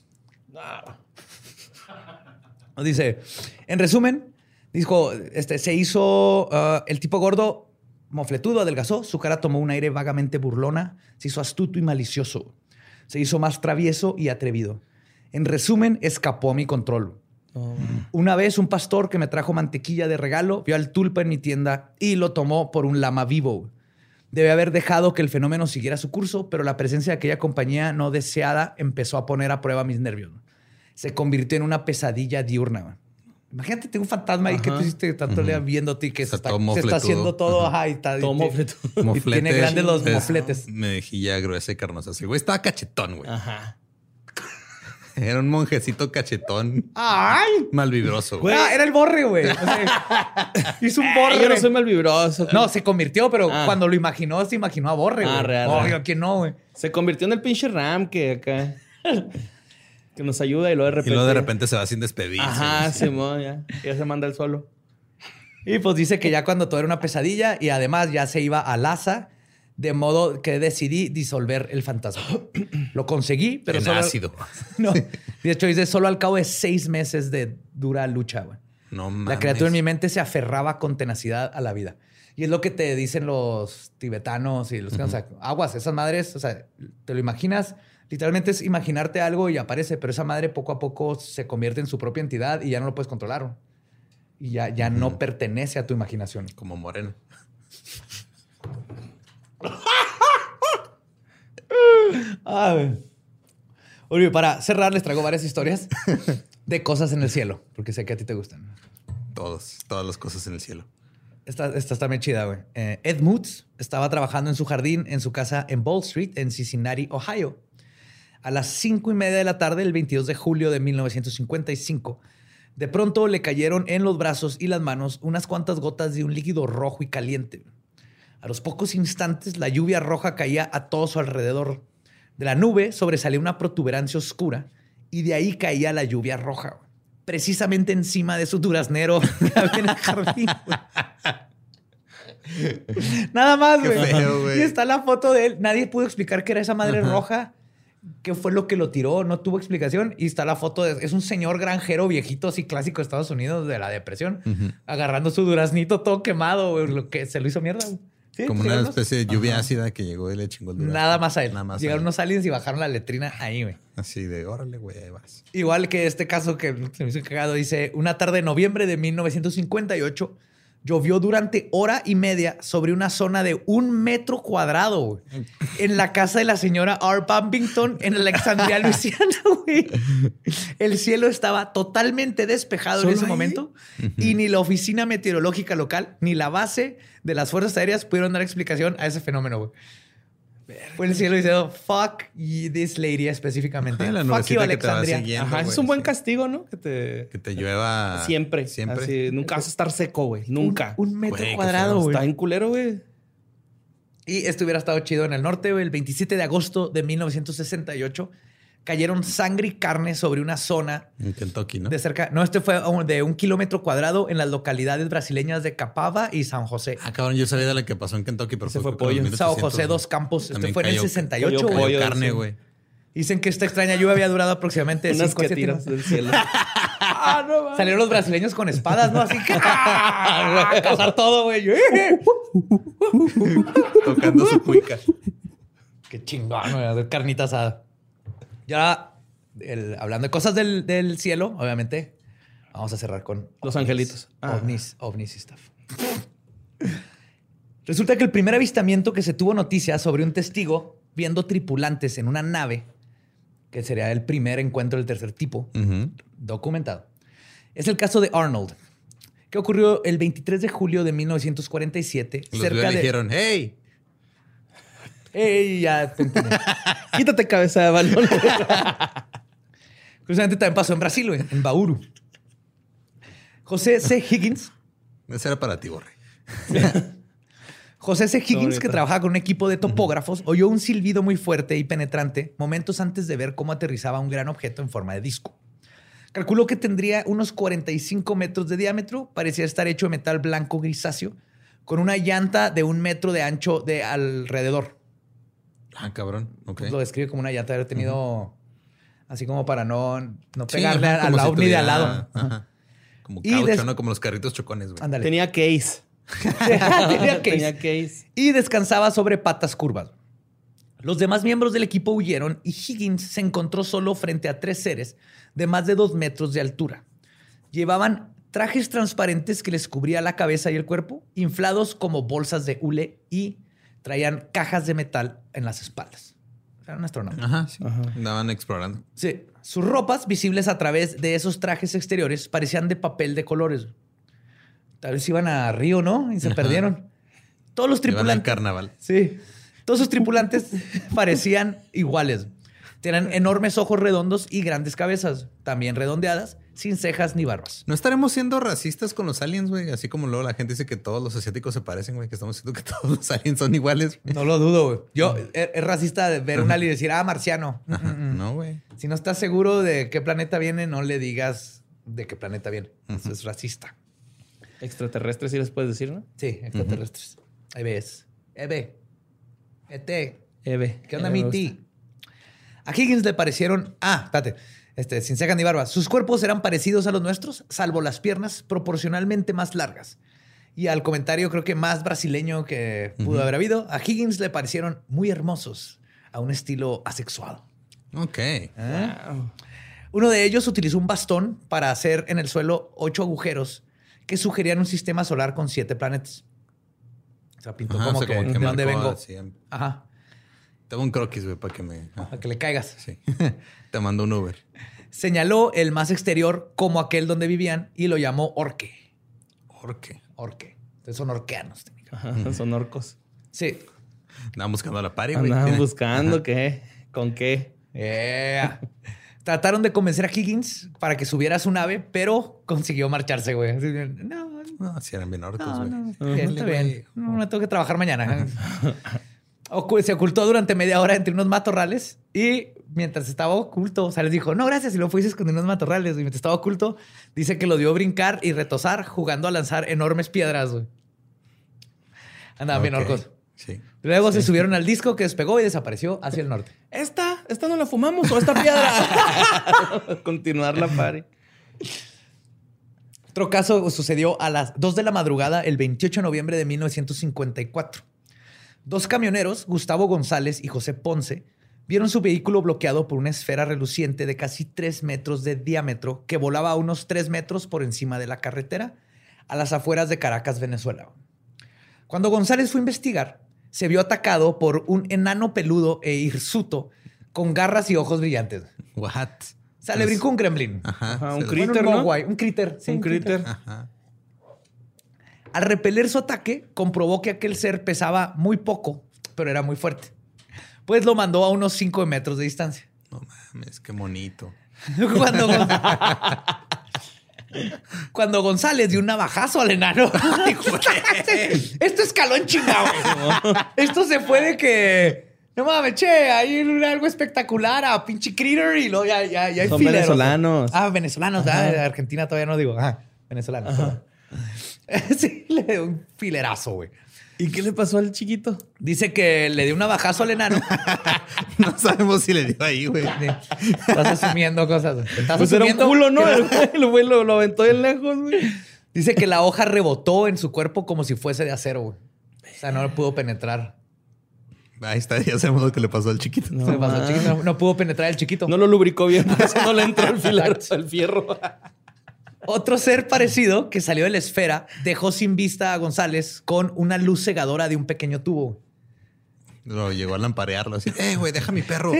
Dice, en resumen, dijo, este, se hizo ah, el tipo gordo, mofletudo, adelgazó, su cara tomó un aire vagamente burlona, se hizo astuto y malicioso, se hizo más travieso y atrevido. En resumen, escapó a mi control. No, Una vez un pastor que me trajo mantequilla de regalo vio al tulpa en mi tienda y lo tomó por un lama vivo. Debe haber dejado que el fenómeno siguiera su curso, pero la presencia de aquella compañía no deseada empezó a poner a prueba mis nervios. Se convirtió en una pesadilla diurna. Imagínate, tengo un fantasma ahí que Ajá. tú hiciste tanto le viéndote y que se Está se haciendo todo. Ajá. Ajá, y está, Todo tiene grandes los es mofletes. Mejilla gruesa y carnosa. Sí, güey, estaba cachetón, güey. Ajá. Era un monjecito cachetón, ¡Ay! malvibroso, güey. Ah, era el borre, güey. O sea, hizo un Ay, borre. yo no soy malvibroso. No, se convirtió, pero Ah. cuando lo imaginó, se imaginó a Borre, güey. Ah, real, Obvio que no, güey. Se convirtió en el pinche Ram que acá. que nos ayuda y luego de Y repente. luego de repente se va sin despedirse. Ajá. Simón, ya. Ya se manda el solo. Y pues dice que ya cuando todo era una pesadilla y además ya se iba a Laza, de modo que decidí disolver el fantasma. Lo conseguí, pero en solo... ácido. No. De hecho, dice, solo al cabo de seis meses de dura lucha, güey. No mames. La criatura en mi mente se aferraba con tenacidad a la vida. Y es lo que te dicen los tibetanos y los o sea, aguas, esas madres, o sea, te lo imaginas, literalmente es imaginarte algo y aparece, pero esa madre poco a poco se convierte en su propia entidad y ya no lo puedes controlar. Y ya, ya no pertenece a tu imaginación. Como moreno. Oye, para cerrar, les traigo varias historias de cosas en el cielo, porque sé que a ti te gustan. Todos, todas las cosas en el cielo. Esta, esta está bien chida, güey. Eh, Ed Moods estaba trabajando en su jardín en su casa en Ball Street, en Cincinnati, Ohio. A las cinco y media de la tarde, el 22 de julio de 1955, de pronto le cayeron en los brazos y las manos unas cuantas gotas de un líquido rojo y caliente. A los pocos instantes, la lluvia roja caía a todo su alrededor. De la nube sobresalía una protuberancia oscura y de ahí caía la lluvia roja, güey. precisamente encima de su duraznero que había en el jardín. güey. Nada más, güey. Y está la foto de él. Nadie pudo explicar qué era esa madre roja. ¿Qué fue lo que lo tiró? No tuvo explicación. Y está la foto de... Es un señor granjero viejito así clásico de Estados Unidos de la depresión. Agarrando su duraznito todo quemado, güey. Lo que se lo hizo mierda. güey. Sí, Como una especie de lluvia ácida que llegó y le chingó el durazno. Nada más a él. Nada más a Llegaron él. unos aliens y bajaron la letrina ahí, güey. Así de, órale, güey, ahí vas. Igual que este caso que se me hizo cagado, dice, una tarde de noviembre de 1958, llovió durante hora y media sobre una zona de un metro cuadrado güey, en la casa de la señora R. Bumpington en Alexandria, Luisiana, güey. El cielo estaba totalmente despejado en ¿Solo ese ahí? momento y ni la oficina meteorológica local ni la base de las fuerzas aéreas pudieron dar explicación a ese fenómeno, güey. Fue el cielo diciendo, fuck this lady específicamente. Ajá, la fuck you, Alexandria. Ajá, es un buen sí. castigo, ¿no? Que te... Que te llueva... Siempre. Siempre. Así, nunca vas a estar seco, güey. Nunca. Un, un metro Güey, cuadrado, güey. Está en culero, güey. Y esto hubiera estado chido en el norte, güey. El 27 de agosto de 1968 cayeron sangre y carne sobre una zona En Kentucky, ¿no? de cerca. No, este fue de un kilómetro cuadrado en las localidades brasileñas de Capava y San José. Ah, cabrón, yo sabía de la que pasó en Kentucky, pero Ese fue en pollo. Sao 1800, José, ¿no? dos campos. Este fue en el cayó- 68, cayó güey. Cayó pollo, carne, sí. güey. Dicen que esta extraña lluvia había durado aproximadamente Unas cinco que siete tiras del cielo. ah, no. Salieron los brasileños con espadas, ¿no? Así que a cazar todo, güey. Tocando su cuica. Qué chingón, güey, carnita asada. Ya, el- hablando de cosas del, del cielo, obviamente, vamos a cerrar con... Los ovnis. angelitos. Ah. Ovnis, ovnis y stuff. Resulta que el primer avistamiento que se tuvo noticia sobre un testigo viendo tripulantes en una nave, que sería el primer encuentro del tercer tipo, documentado, es el caso de Arnold, que ocurrió el 23 de julio de 1947, Los cerca de... dijeron, hey, ¡Ey! Ya te. Quítate cabeza de balón. Curiosamente también pasó en Brasil, güey, en Bauru. José C. Higgins, ese era para ti, Borre. José C. Higgins, que trabajaba con un equipo de topógrafos, oyó un silbido muy fuerte y penetrante momentos antes de ver cómo aterrizaba un gran objeto en forma de disco. Calculó que tendría unos 45 metros de diámetro, parecía estar hecho de metal blanco grisáceo, con una llanta de un metro de ancho de alrededor. Ah, cabrón. Pues lo describe como una llanta, haber tenido así como para no, no Sí, pegarle ajá, a como la si ovni de al lado. ajá. Como Y caucho, ¿no? Como los carritos chocones, güey. Ándale. Tenía case. Tenía case. Tenía case. y descansaba sobre patas curvas. Los demás miembros del equipo huyeron y Higgins se encontró solo frente a tres seres de más de dos metros de altura. Llevaban trajes transparentes que les cubría la cabeza y el cuerpo, inflados como bolsas de hule y traían cajas de metal en las espaldas. Eran astronautas. Ajá, sí. Ajá. Andaban explorando. Sí. Sus ropas, visibles a través de esos trajes exteriores, parecían de papel de colores. Tal vez iban a Río, ¿no? Y se Ajá. perdieron. Todos los Iban al tripulantes. carnaval. Sí. Todos sus tripulantes parecían iguales. Tenían enormes ojos redondos y grandes cabezas, también redondeadas, sin cejas ni barbas. ¿No estaremos siendo racistas con los aliens, güey? Así como luego la gente dice que todos los asiáticos se parecen, güey. Que estamos diciendo que todos los aliens son iguales. No lo dudo, güey. Yo, es, es racista de ver un alien y decir, ah, marciano. Mm, Ajá. mm, mm. No, güey. Si no estás seguro de qué planeta viene, no le digas de qué planeta viene. Eso es racista. Extraterrestres sí les puedes decir, ¿no? Sí, extraterrestres. Ahí ves. Eve. Ete. Eve. ¿Qué onda, mi. A Higgins le parecieron. Ah, espérate. Este, sin cejas ni barba. Sus cuerpos eran parecidos a los nuestros, salvo las piernas proporcionalmente más largas. Y al comentario, creo que más brasileño que pudo haber habido, a Higgins le parecieron muy hermosos, a un estilo asexuado. Ok. ¿Eh? Wow. Uno de ellos utilizó un bastón para hacer en el suelo ocho agujeros que sugerían un sistema solar con siete planetas. O sea, pintó Ajá, como o sea, que, como que de dónde vengo. Ajá, Tengo un croquis, güey, para que me... ah, para que le caigas. Sí. Te mando un Uber. Señaló el más exterior como aquel donde vivían y lo llamó Orque. ¿Por qué? Orque. Entonces son orqueanos. Ajá, son orcos. Sí. Andaban buscando a la pari, güey. Andaban buscando qué, con qué. Yeah. Trataron de convencer a Higgins para que subiera a su nave, pero consiguió marcharse, güey. No, No, si eran bien orcos, no, güey. no, está Ajá. bien, está bien. No, no tengo que trabajar mañana. Ocu- Se ocultó durante media hora entre unos matorrales y mientras estaba oculto, o sea, les dijo, no, gracias, y luego fue y se escondió en unos matorrales. Y mientras estaba oculto, dice que lo dio brincar y retosar jugando a lanzar enormes piedras, güey. Andaban bien orcos. Sí. Luego se subieron al disco que despegó y desapareció hacia el norte. ¿Esta? ¿Esta no la fumamos o esta piedra? Continuar la party. Otro caso sucedió a las 2 de la madrugada el 28 de noviembre de 1954. Dos camioneros, Gustavo González y José Ponce, vieron su vehículo bloqueado por una esfera reluciente de casi 3 metros de diámetro que volaba a unos 3 metros por encima de la carretera a las afueras de Caracas, Venezuela. Cuando González fue a investigar, se vio atacado por un enano peludo e hirsuto con garras y ojos brillantes. What? O sea, le brincó un gremlin. Ajá. Ajá, un critter, Bueno, un ¿no? un critter. sí, un critter. Ajá. Al repeler su ataque, comprobó que aquel ser pesaba muy poco, pero era muy fuerte. Pues lo mandó a unos 5 metros de distancia. No mames, qué bonito. Cuando, cuando González dio un navajazo al enano. dijo, Esto escaló en chingado. Esto se fue de que. No mames, che, hay algo espectacular a pinche critter y luego ya, ya, ya hay Son fileros. venezolanos. Ah, venezolanos. Ah, de Argentina todavía no digo. Ah, venezolanos. perdón. sí, le dio un filerazo, güey. ¿Y qué le pasó al chiquito? Dice que le dio un navajazo al enano. No sabemos si le dio ahí, güey. Estás asumiendo cosas. Estás Pues era un culo, ¿no? El güey- el lo, lo aventó bien lejos, güey. Dice que la hoja rebotó en su cuerpo como si fuese de acero, güey. O sea, no lo pudo penetrar. Ahí está, ya sabemos lo que le pasó al chiquito. No, Se le pasó al chiquito, no, no pudo penetrar el chiquito. No lo lubricó bien, por eso no le entró el filar al fierro. Otro ser parecido que salió de la esfera dejó sin vista a González con una luz cegadora de un pequeño tubo. Lo llegó a lamparearlo así. Eh, güey, deja mi perro.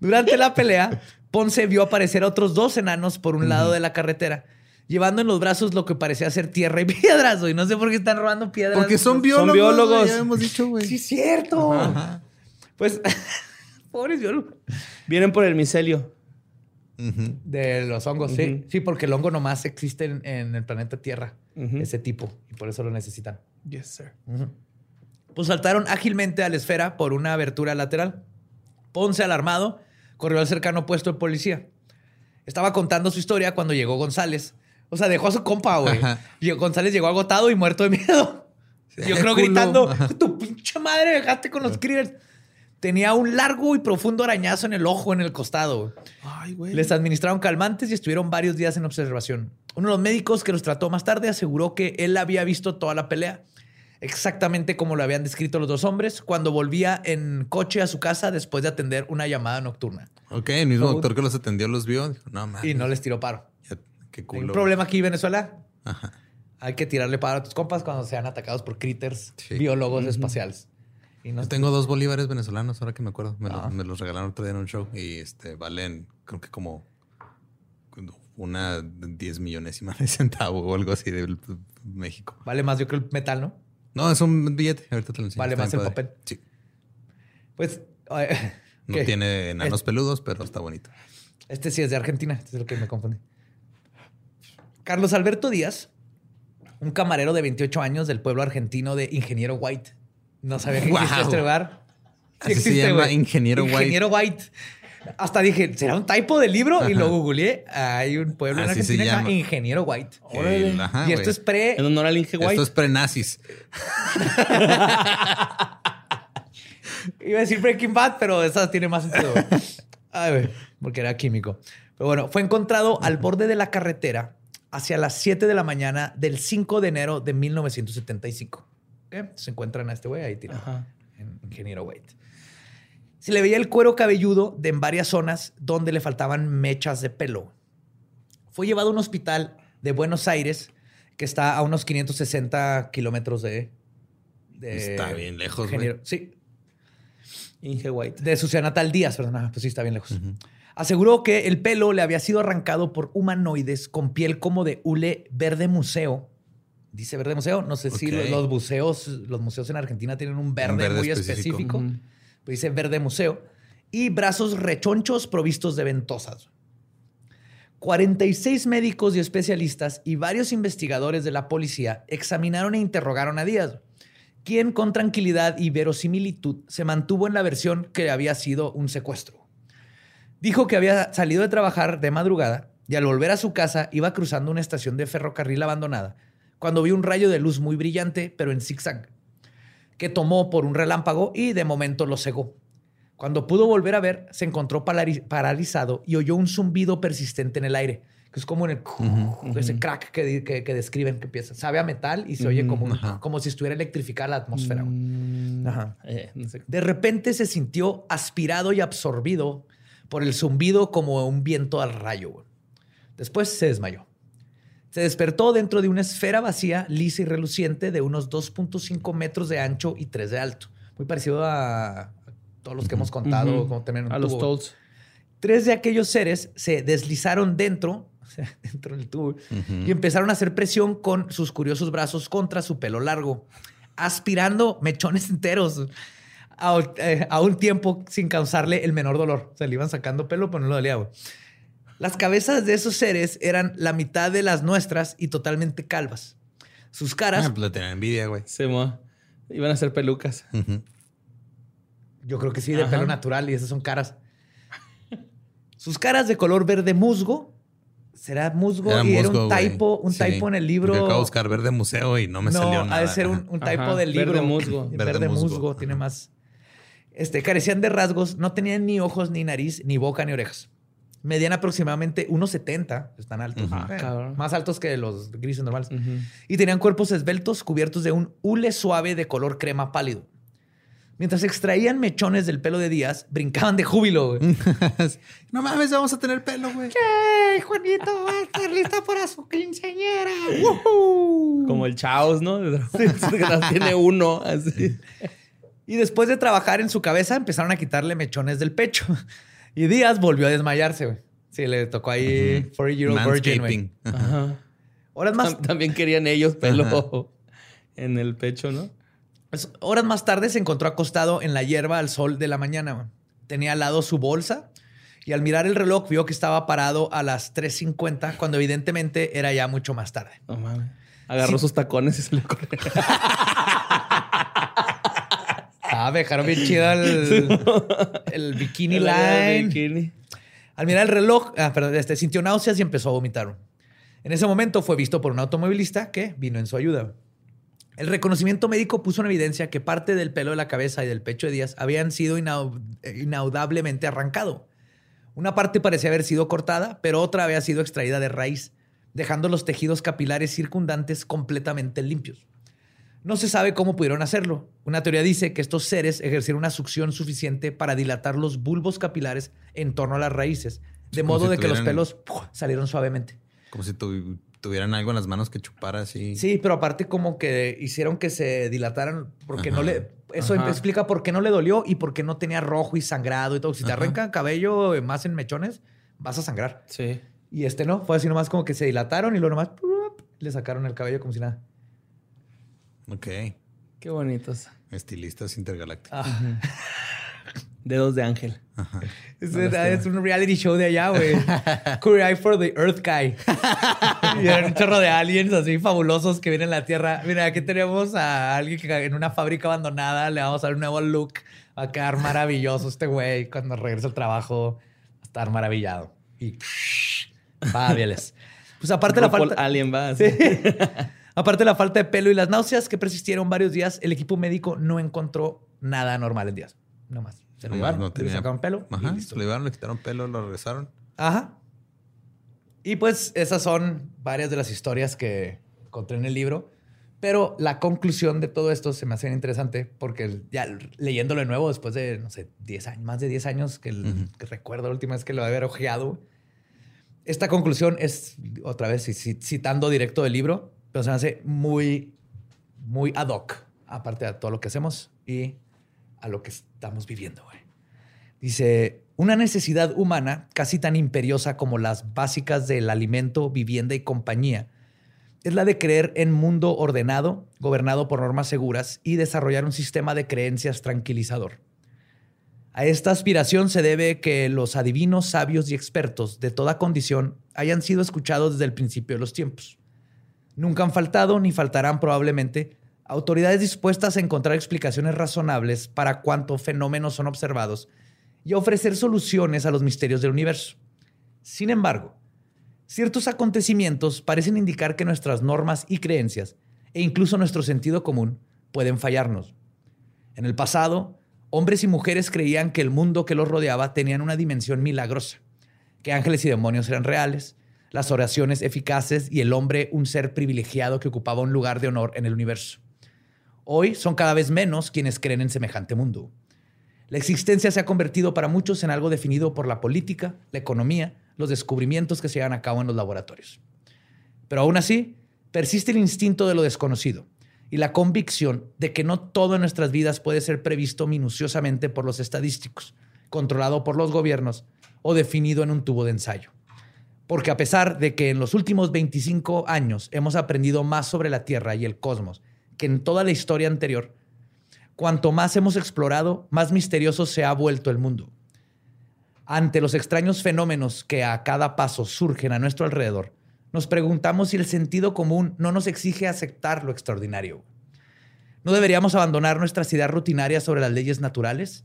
Durante la pelea, Ponce vio aparecer a otros dos enanos por un lado de la carretera, llevando en los brazos lo que parecía ser tierra y piedras, güey. No sé por qué están robando piedras. Porque son biólogos. biólogos. güey, Ya hemos dicho, güey. Sí, es cierto. Pues, pobres biólogos. Vienen por el micelio. De los hongos, sí. Sí, porque el hongo nomás existe en, en el planeta Tierra, ese tipo, y por eso lo necesitan. Yes, sir. Pues saltaron ágilmente a la esfera por una abertura lateral. Ponce, alarmado, corrió al cercano puesto de policía. Estaba contando su historia cuando llegó González. O sea, dejó a su compa, güey. González llegó agotado y muerto de miedo. Yo creo culo. gritando, Ajá. tu pinche madre, dejaste con los critters. Tenía un largo y profundo arañazo en el ojo, en el costado. Ay, güey. Les administraron calmantes y estuvieron varios días en observación. Uno de los médicos que los trató más tarde aseguró que él había visto toda la pelea, exactamente como lo habían descrito los dos hombres, cuando volvía en coche a su casa después de atender una llamada nocturna. Ok, el mismo doctor que los atendió los vio. No. Y no les tiró paro. ya, Qué Hay culo. un problema aquí, Venezuela. Ajá. Hay que tirarle paro a tus compas cuando sean atacados por critters, Sí. biólogos espaciales. Y no Yo tengo dos bolívares venezolanos, ahora que me acuerdo. Me, Ah. me los regalaron otro día en un show y este valen, creo que como una 10 millones y más de centavos o algo así de México. Vale más, yo creo, el metal, ¿no? No, es un billete. Ahorita te lo enseño. Vale más el padre. papel. Sí. Pues. eh, No ¿qué? tiene enanos peludos, pero está bonito. Este sí es de Argentina, este es lo que me confunde. Carlos Alberto Díaz, un camarero de 28 años del pueblo argentino de Ingeniero White. No sabía que existía Wow. este lugar. Así se llama, Ingeniero White. Ingeniero White. Hasta dije, ¿será un typo del libro? Y lo googleé. Hay un pueblo en Así se Argentina que se llama. Ingeniero White. El- ajá, y esto es pre... En honor al Inge White. Esto es pre-nazis. Iba a decir Breaking Bad, pero esa tiene más sentido. Ay, güey, porque era químico. Pero bueno, fue encontrado al borde de la carretera hacia las 7 de la mañana del 5 de enero de 1975. Se encuentran a este güey ahí tirado. Ajá. En Ingeniero White. Se le veía el cuero cabelludo de en varias zonas donde le faltaban mechas de pelo. Fue llevado a un hospital de Buenos Aires que está a unos 560 kilómetros de, de Está bien lejos, güey. Sí, Inge White. de su ciudad natal Díaz, perdón, ah, pues sí, está bien lejos. Aseguró que el pelo le había sido arrancado por humanoides con piel como de hule verde museo. Dice verde museo. No sé si los, los museos, los museos en Argentina tienen un verde, verde muy específico. Pero dice verde museo. Y brazos rechonchos provistos de ventosas. 46 médicos y especialistas y varios investigadores de la policía examinaron e interrogaron a Díaz. quien con tranquilidad y verosimilitud se mantuvo en la versión que había sido un secuestro. Dijo que había salido de trabajar de madrugada y al volver a su casa iba cruzando una estación de ferrocarril abandonada cuando vio un rayo de luz muy brillante, pero en zigzag, que tomó por un relámpago y de momento lo cegó. Cuando pudo volver a ver, se encontró paralizado y oyó un zumbido persistente en el aire, que es como en el, ese crack que, que, describen que empieza. Sabe a metal y se oye como, como si estuviera electrificada la atmósfera. Mm. Eh, de repente se sintió aspirado y absorbido por el zumbido como un viento al rayo. Después se desmayó. Se despertó dentro de una esfera vacía, lisa y reluciente, de unos 2.5 metros de ancho y 3 de alto. Muy parecido a todos los que hemos contado. como a los Tolls. Tres de aquellos seres se deslizaron dentro, dentro del tubo, y empezaron a hacer presión con sus curiosos brazos contra su pelo largo, aspirando mechones enteros a, eh, un tiempo sin causarle el menor dolor. O sea, le iban sacando pelo, pero no lo dolía, Las cabezas de esos seres eran la mitad de las nuestras y totalmente calvas. Sus caras. Ah, pues tenían envidia, güey. Sí, Iban a ser pelucas. Yo creo que sí, de pelo natural y esas son caras. Sus caras de color verde musgo. ¿Será musgo? y era un typo, un typo en el libro. acabo de buscar verde museo y no me salió nada. Ha de ser un, un typo del libro. Verde musgo. Verde, musgo. Tiene más. Este, carecían de rasgos, no tenían ni ojos, ni nariz, ni boca, ni orejas. Medían aproximadamente 1,70, están altos. más altos que los grises normales. Y tenían cuerpos esbeltos cubiertos de un hule suave de color crema pálido. Mientras extraían mechones del pelo de Díaz, brincaban de júbilo, no mames, vamos a tener pelo, güey. ¿Qué? Juanito va a estar listo para su quinceañera. Como el Chaos, ¿no? tiene uno, así. Y después de trabajar en su cabeza, empezaron a quitarle mechones del pecho. Y Díaz volvió a desmayarse, güey. Sí, le tocó ahí uh -huh. Year Old Virgin, Ajá. Horas más... También querían ellos pelo en el pecho, ¿no? Pues, horas más tarde se encontró acostado en la hierba al sol de la mañana. Tenía al lado su bolsa y al mirar el reloj vio que estaba parado a las 3.50 cuando evidentemente era ya mucho más tarde. No mames. Agarró sus tacones y se le corrió. Ah, dejaron bien chido el, bikini line. Al mirar el reloj, ah, perdón, este, sintió náuseas y empezó a vomitar. En ese momento fue visto por un automovilista que vino en su ayuda. El reconocimiento médico puso en evidencia que parte del pelo de la cabeza y del pecho de Díaz habían sido inaudablemente arrancado. Una parte parecía haber sido cortada, pero otra había sido extraída de raíz, dejando los tejidos capilares circundantes completamente limpios. No se sabe cómo pudieron hacerlo. Una teoría dice que estos seres ejercieron una succión suficiente para dilatar los bulbos capilares en torno a las raíces, de modo de que los pelos salieron suavemente. Como si tuvieran algo en las manos que chupara así. Sí, pero aparte como que hicieron que se dilataran porque no le... Eso explica por qué no le dolió y por qué no tenía rojo y sangrado y todo. Si te arrancan cabello más en mechones, vas a sangrar. Sí. Y este no, fue así nomás como que se dilataron y luego nomás le sacaron el cabello como si nada. Ok. Qué bonitos. Estilistas intergalácticos. Ah. Dedos de ángel. Es, un reality show de allá, güey. Queer for the Earth Guy. y eran un chorro de aliens así fabulosos que vienen a la Tierra. Mira, aquí tenemos a alguien que en una fábrica abandonada le vamos a dar un nuevo look. Va a quedar maravilloso este güey. Cuando regrese al trabajo, va a estar maravillado. Y va, Pues aparte la falta... Alien va. Sí. aparte de la falta de pelo y las náuseas que persistieron varios días, el equipo médico no encontró nada normal en días. No más. Se lo llevaron, le sacaron pelo. Ajá, se lo llevaron, le quitaron pelo, lo regresaron. Ajá. Y pues esas son varias de las historias que encontré en el libro. Pero la conclusión de todo esto se me hace interesante porque ya leyéndolo de nuevo después de, no sé, 10 años, más de 10 años que, recuerdo la última vez que lo había ojeado, esta conclusión es, otra vez, citando directo del libro, pero se hace muy, muy ad hoc, aparte de todo lo que hacemos y a lo que estamos viviendo. Dice, una necesidad humana casi tan imperiosa como las básicas del alimento, vivienda y compañía es la de creer en mundo ordenado, gobernado por normas seguras y desarrollar un sistema de creencias tranquilizador. A esta aspiración se debe que los adivinos, sabios y expertos de toda condición hayan sido escuchados desde el principio de los tiempos. Nunca han faltado ni faltarán probablemente autoridades dispuestas a encontrar explicaciones razonables para cuántos fenómenos son observados y ofrecer soluciones a los misterios del universo. Sin embargo, ciertos acontecimientos parecen indicar que nuestras normas y creencias, e incluso nuestro sentido común, pueden fallarnos. En el pasado, hombres y mujeres creían que el mundo que los rodeaba tenía una dimensión milagrosa, que ángeles y demonios eran reales, las oraciones eficaces y el hombre un ser privilegiado que ocupaba un lugar de honor en el universo. Hoy son cada vez menos quienes creen en semejante mundo. La existencia se ha convertido para muchos en algo definido por la política, la economía, los descubrimientos que se llevan a cabo en los laboratorios. Pero aún así, persiste el instinto de lo desconocido y la convicción de que no todo en nuestras vidas puede ser previsto minuciosamente por los estadísticos, controlado por los gobiernos o definido en un tubo de ensayo. Porque a pesar de que en los últimos 25 años hemos aprendido más sobre la Tierra y el cosmos que en toda la historia anterior, cuanto más hemos explorado, más misterioso se ha vuelto el mundo. Ante los extraños fenómenos que a cada paso surgen a nuestro alrededor, nos preguntamos si el sentido común no nos exige aceptar lo extraordinario. ¿No deberíamos abandonar nuestras ideas rutinarias sobre las leyes naturales?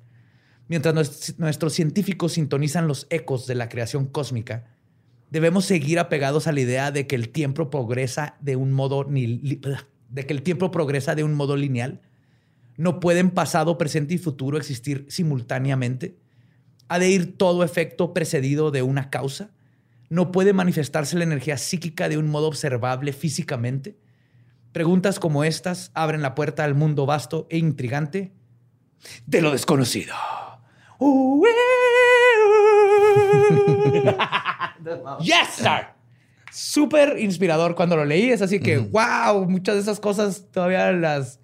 Mientras nuestros científicos sintonizan los ecos de la creación cósmica, debemos seguir apegados a la idea de que el tiempo progresa de un modo de que el tiempo progresa de un modo lineal. No pueden pasado, presente y futuro existir simultáneamente. Ha de ir todo efecto precedido de una causa. No puede manifestarse la energía psíquica de un modo observable físicamente. Preguntas como estas abren la puerta al mundo vasto e intrigante de lo desconocido. yes, sir. Súper inspirador cuando lo leí. Es así que, wow, muchas de esas cosas todavía las.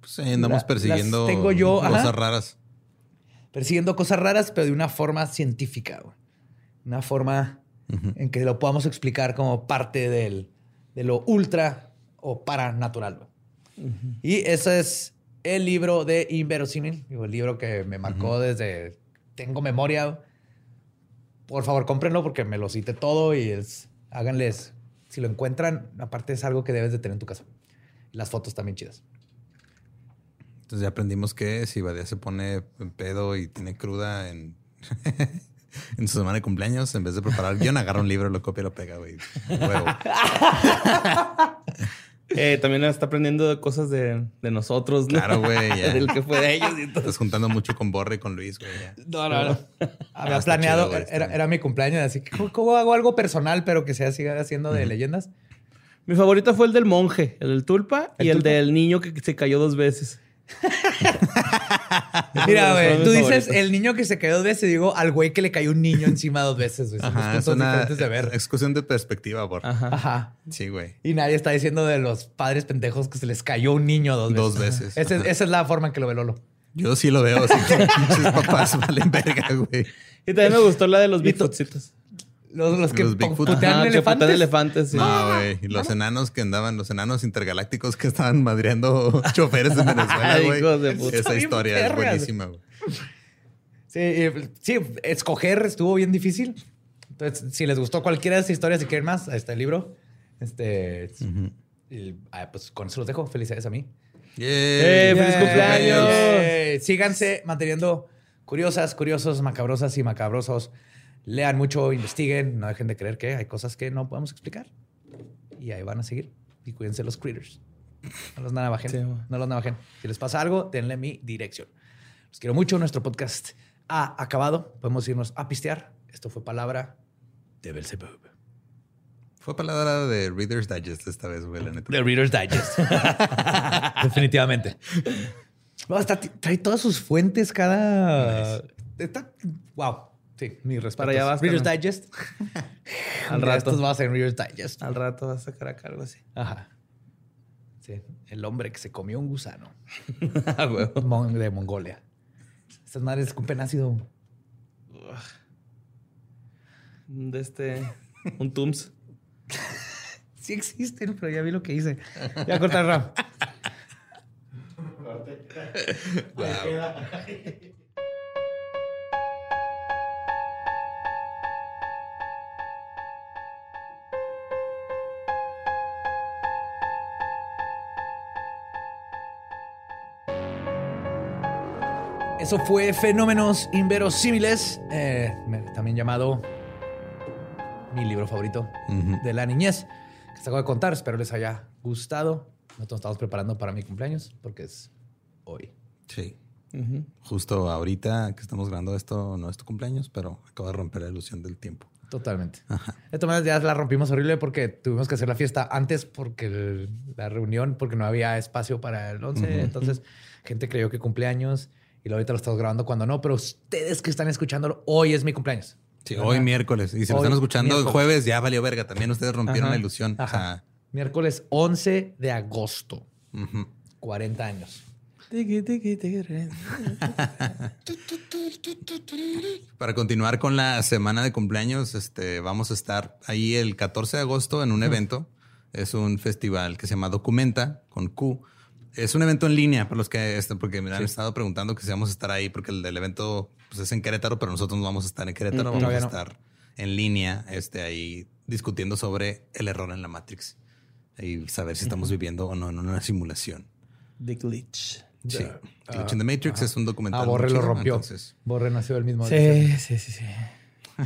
Pues andamos persiguiendo tengo yo, cosas raras. Persiguiendo cosas raras, pero de una forma científica. Una forma en que lo podamos explicar como parte del, de lo ultra o paranatural. Y ese es el libro de Inverosímil, el libro que me marcó desde. Tengo memoria. Por favor, cómprenlo porque me lo cité todo y es. Háganles. Si lo encuentran, aparte es algo que debes de tener en tu casa. Las fotos también chidas. Entonces ya aprendimos que si Badía se pone en pedo y tiene cruda en, en su semana de cumpleaños, en vez de preparar guion, agarra un libro, lo copia y lo pega, güey. Huevo. Eh, también está aprendiendo cosas de, de nosotros, ¿no? Claro, güey. ya. Del que fue de ellos y todo. Estás juntando mucho con Borre y con Luis, güey. ya. No, no, no. Había Ah, está planeado, chido, era, era mi cumpleaños, así que ¿cómo, hago algo personal, pero que sea siga haciendo de leyendas? Mi favorito fue el del monje, el del tulpa ¿El y el tulpa? del niño que se cayó dos veces. Mira, güey, tú dices favoritos. el niño que se cayó dos veces, digo al güey que le cayó un niño encima dos veces, güey. Ajá, es una diferentes de ver. excursión de perspectiva, Borre. Ajá. Ajá. Sí, güey. Y nadie está diciendo de los padres pendejos que se les cayó un niño dos veces. Dos veces. Esa es la forma en que lo ve Lolo. Yo sí lo veo, así que pinches papás valen verga, güey. Y también me gustó la de los Bigfootsitos. Los, los que Los putean Ajá, que elefantes. putean elefantes, sí. No, güey. Y los enanos que andaban, los enanos intergalácticos que estaban madreando choferes en Venezuela, güey. Esa historia es buenísima, güey. Sí, sí, escoger estuvo bien difícil. Entonces, si les gustó cualquiera de esas historias, si quieren más, ahí está el libro. Este, y, ah, pues con eso los dejo. Felicidades a mí. ¡Eh, feliz Yay. cumpleaños! Yay. Síganse manteniendo curiosas, curiosos, macabrosas y macabrosos. Lean mucho, investiguen, no dejen de creer que hay cosas que no podemos explicar. Y ahí van a seguir. Y cuídense los critters. No los navajen. Sí, no los navajen. Si les pasa algo, denle mi dirección. Los quiero mucho. Nuestro podcast ha acabado. Podemos irnos a pistear. Esto fue palabra de Belzebub. Fue palabra de Reader's Digest esta vez, güey, la neta. The Reader's Digest. Definitivamente. No, está- trae todas sus fuentes cada. Está, wow. Sí, mi respeto. Para allá vas, Reader's. Digest. Al rato. Estos va a ser Reader's Digest. Al rato vas a sacar acá algo así. Ajá. Sí, el hombre que se comió un gusano Ah, de Mongolia. Estas madres escupen ácido. De este. Un Tums. Sí existen, pero ya vi lo que hice. Ya cortar Ram. Eso fue Fenómenos Inverosímiles, eh, también llamado mi libro favorito de la niñez, que se acabo de contar. Espero les haya gustado. Nosotros nos estamos preparando para mi cumpleaños porque es hoy. Sí. Justo ahorita que estamos grabando esto, no es tu cumpleaños, pero acabo de romper la ilusión del tiempo. Totalmente. De todas maneras, ya la rompimos horrible porque tuvimos que hacer la fiesta antes porque el- la reunión, porque no había espacio para el 11. Entonces, gente creyó que cumpleaños y ahorita lo estamos grabando cuando no. Pero ustedes que están escuchándolo, hoy es mi cumpleaños. Sí, ¿Verdad? hoy miércoles. Y si lo Hoy están escuchando el miércoles. jueves, ya valió verga. También ustedes rompieron Ajá. la ilusión. O Ajá. sea, Miércoles 11 de agosto. ujú. 40 años. Para continuar con la semana de cumpleaños, este, vamos a estar ahí el 14 de agosto en un evento. Es un festival que se llama Documenta con Q. Es un evento en línea para los que este, porque me han estado preguntando que si vamos a estar ahí porque el del evento pues, es en Querétaro, pero nosotros no vamos a estar en Querétaro, vamos todavía a no. estar en línea, este, ahí discutiendo sobre el error en la Matrix y saber si estamos viviendo o no en una simulación. The glitch. Sí. Glitch in the Matrix es un documental. Ah, Borre lo rompió. Entonces, Borre nació del mismo día. Sí, sí, sí, sí.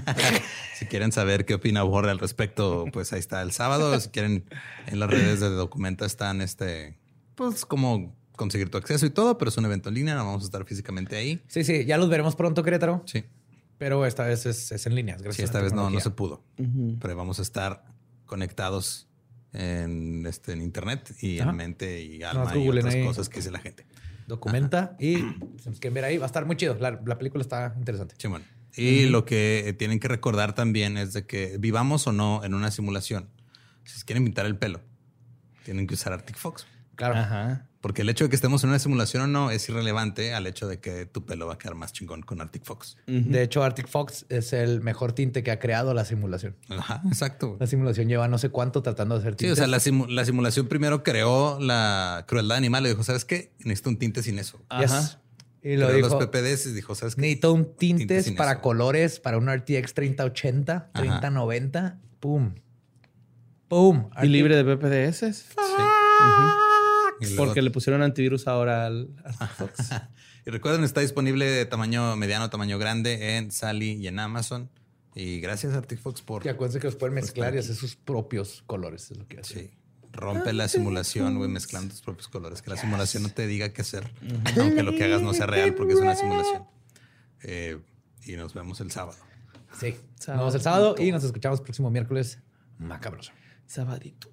Si quieren saber qué opina Borre al respecto, pues ahí está el sábado. Si quieren, en las redes de Documenta están este, pues como conseguir tu acceso y todo, pero es un evento en línea, no vamos a estar físicamente ahí. Sí, sí, ya los veremos pronto, Querétaro. Sí, Pero esta vez es, es en línea. Gracias sí a esta la vez no, no se pudo, pero vamos a estar conectados en, este, en internet y Ajá. en mente y No, alma y googlen otras ahí. cosas que dice la gente. Documenta y si nos quieren ver ahí, va a estar muy chido. La, la película está interesante. Simón. Y lo que tienen que recordar también es de que vivamos o no en una simulación. Si quieren pintar el pelo, tienen que usar Arctic Fox. Claro. Ajá. Porque el hecho de que estemos en una simulación o no es irrelevante al hecho de que tu pelo va a quedar más chingón con Arctic Fox. De hecho, Arctic Fox es el mejor tinte que ha creado la simulación. Ajá, exacto. La simulación lleva no sé cuánto tratando de hacer Sí, tintes. o sea, la, simu- la simulación primero creó la crueldad animal y dijo, ¿sabes qué? Necesito un tinte sin eso. Yes. Ajá. Y lo dijo. los PPDs y dijo, ¿sabes qué? Necesito un tintes sin para eso. colores para un RTX 3080, Ajá. 3090. Pum. Pum. Y libre de PPDS. Sí. Luego- Porque le pusieron antivirus ahora al Arctic Fox. Y recuerden, está disponible de tamaño mediano, tamaño grande en Sally y en Amazon. Y gracias Arctic Fox por... Y acuérdense que los pueden mezclar y hacer sus propios colores. Es lo que hace. Sí. Rompe la simulación, güey, mezclando tus propios colores. Que la simulación no te diga qué hacer, aunque lo que hagas no sea real, porque es una simulación. Eh, y nos vemos el sábado. Sí. Nos vemos el sábado y nos escuchamos próximo miércoles. Macabroso. Sabadito.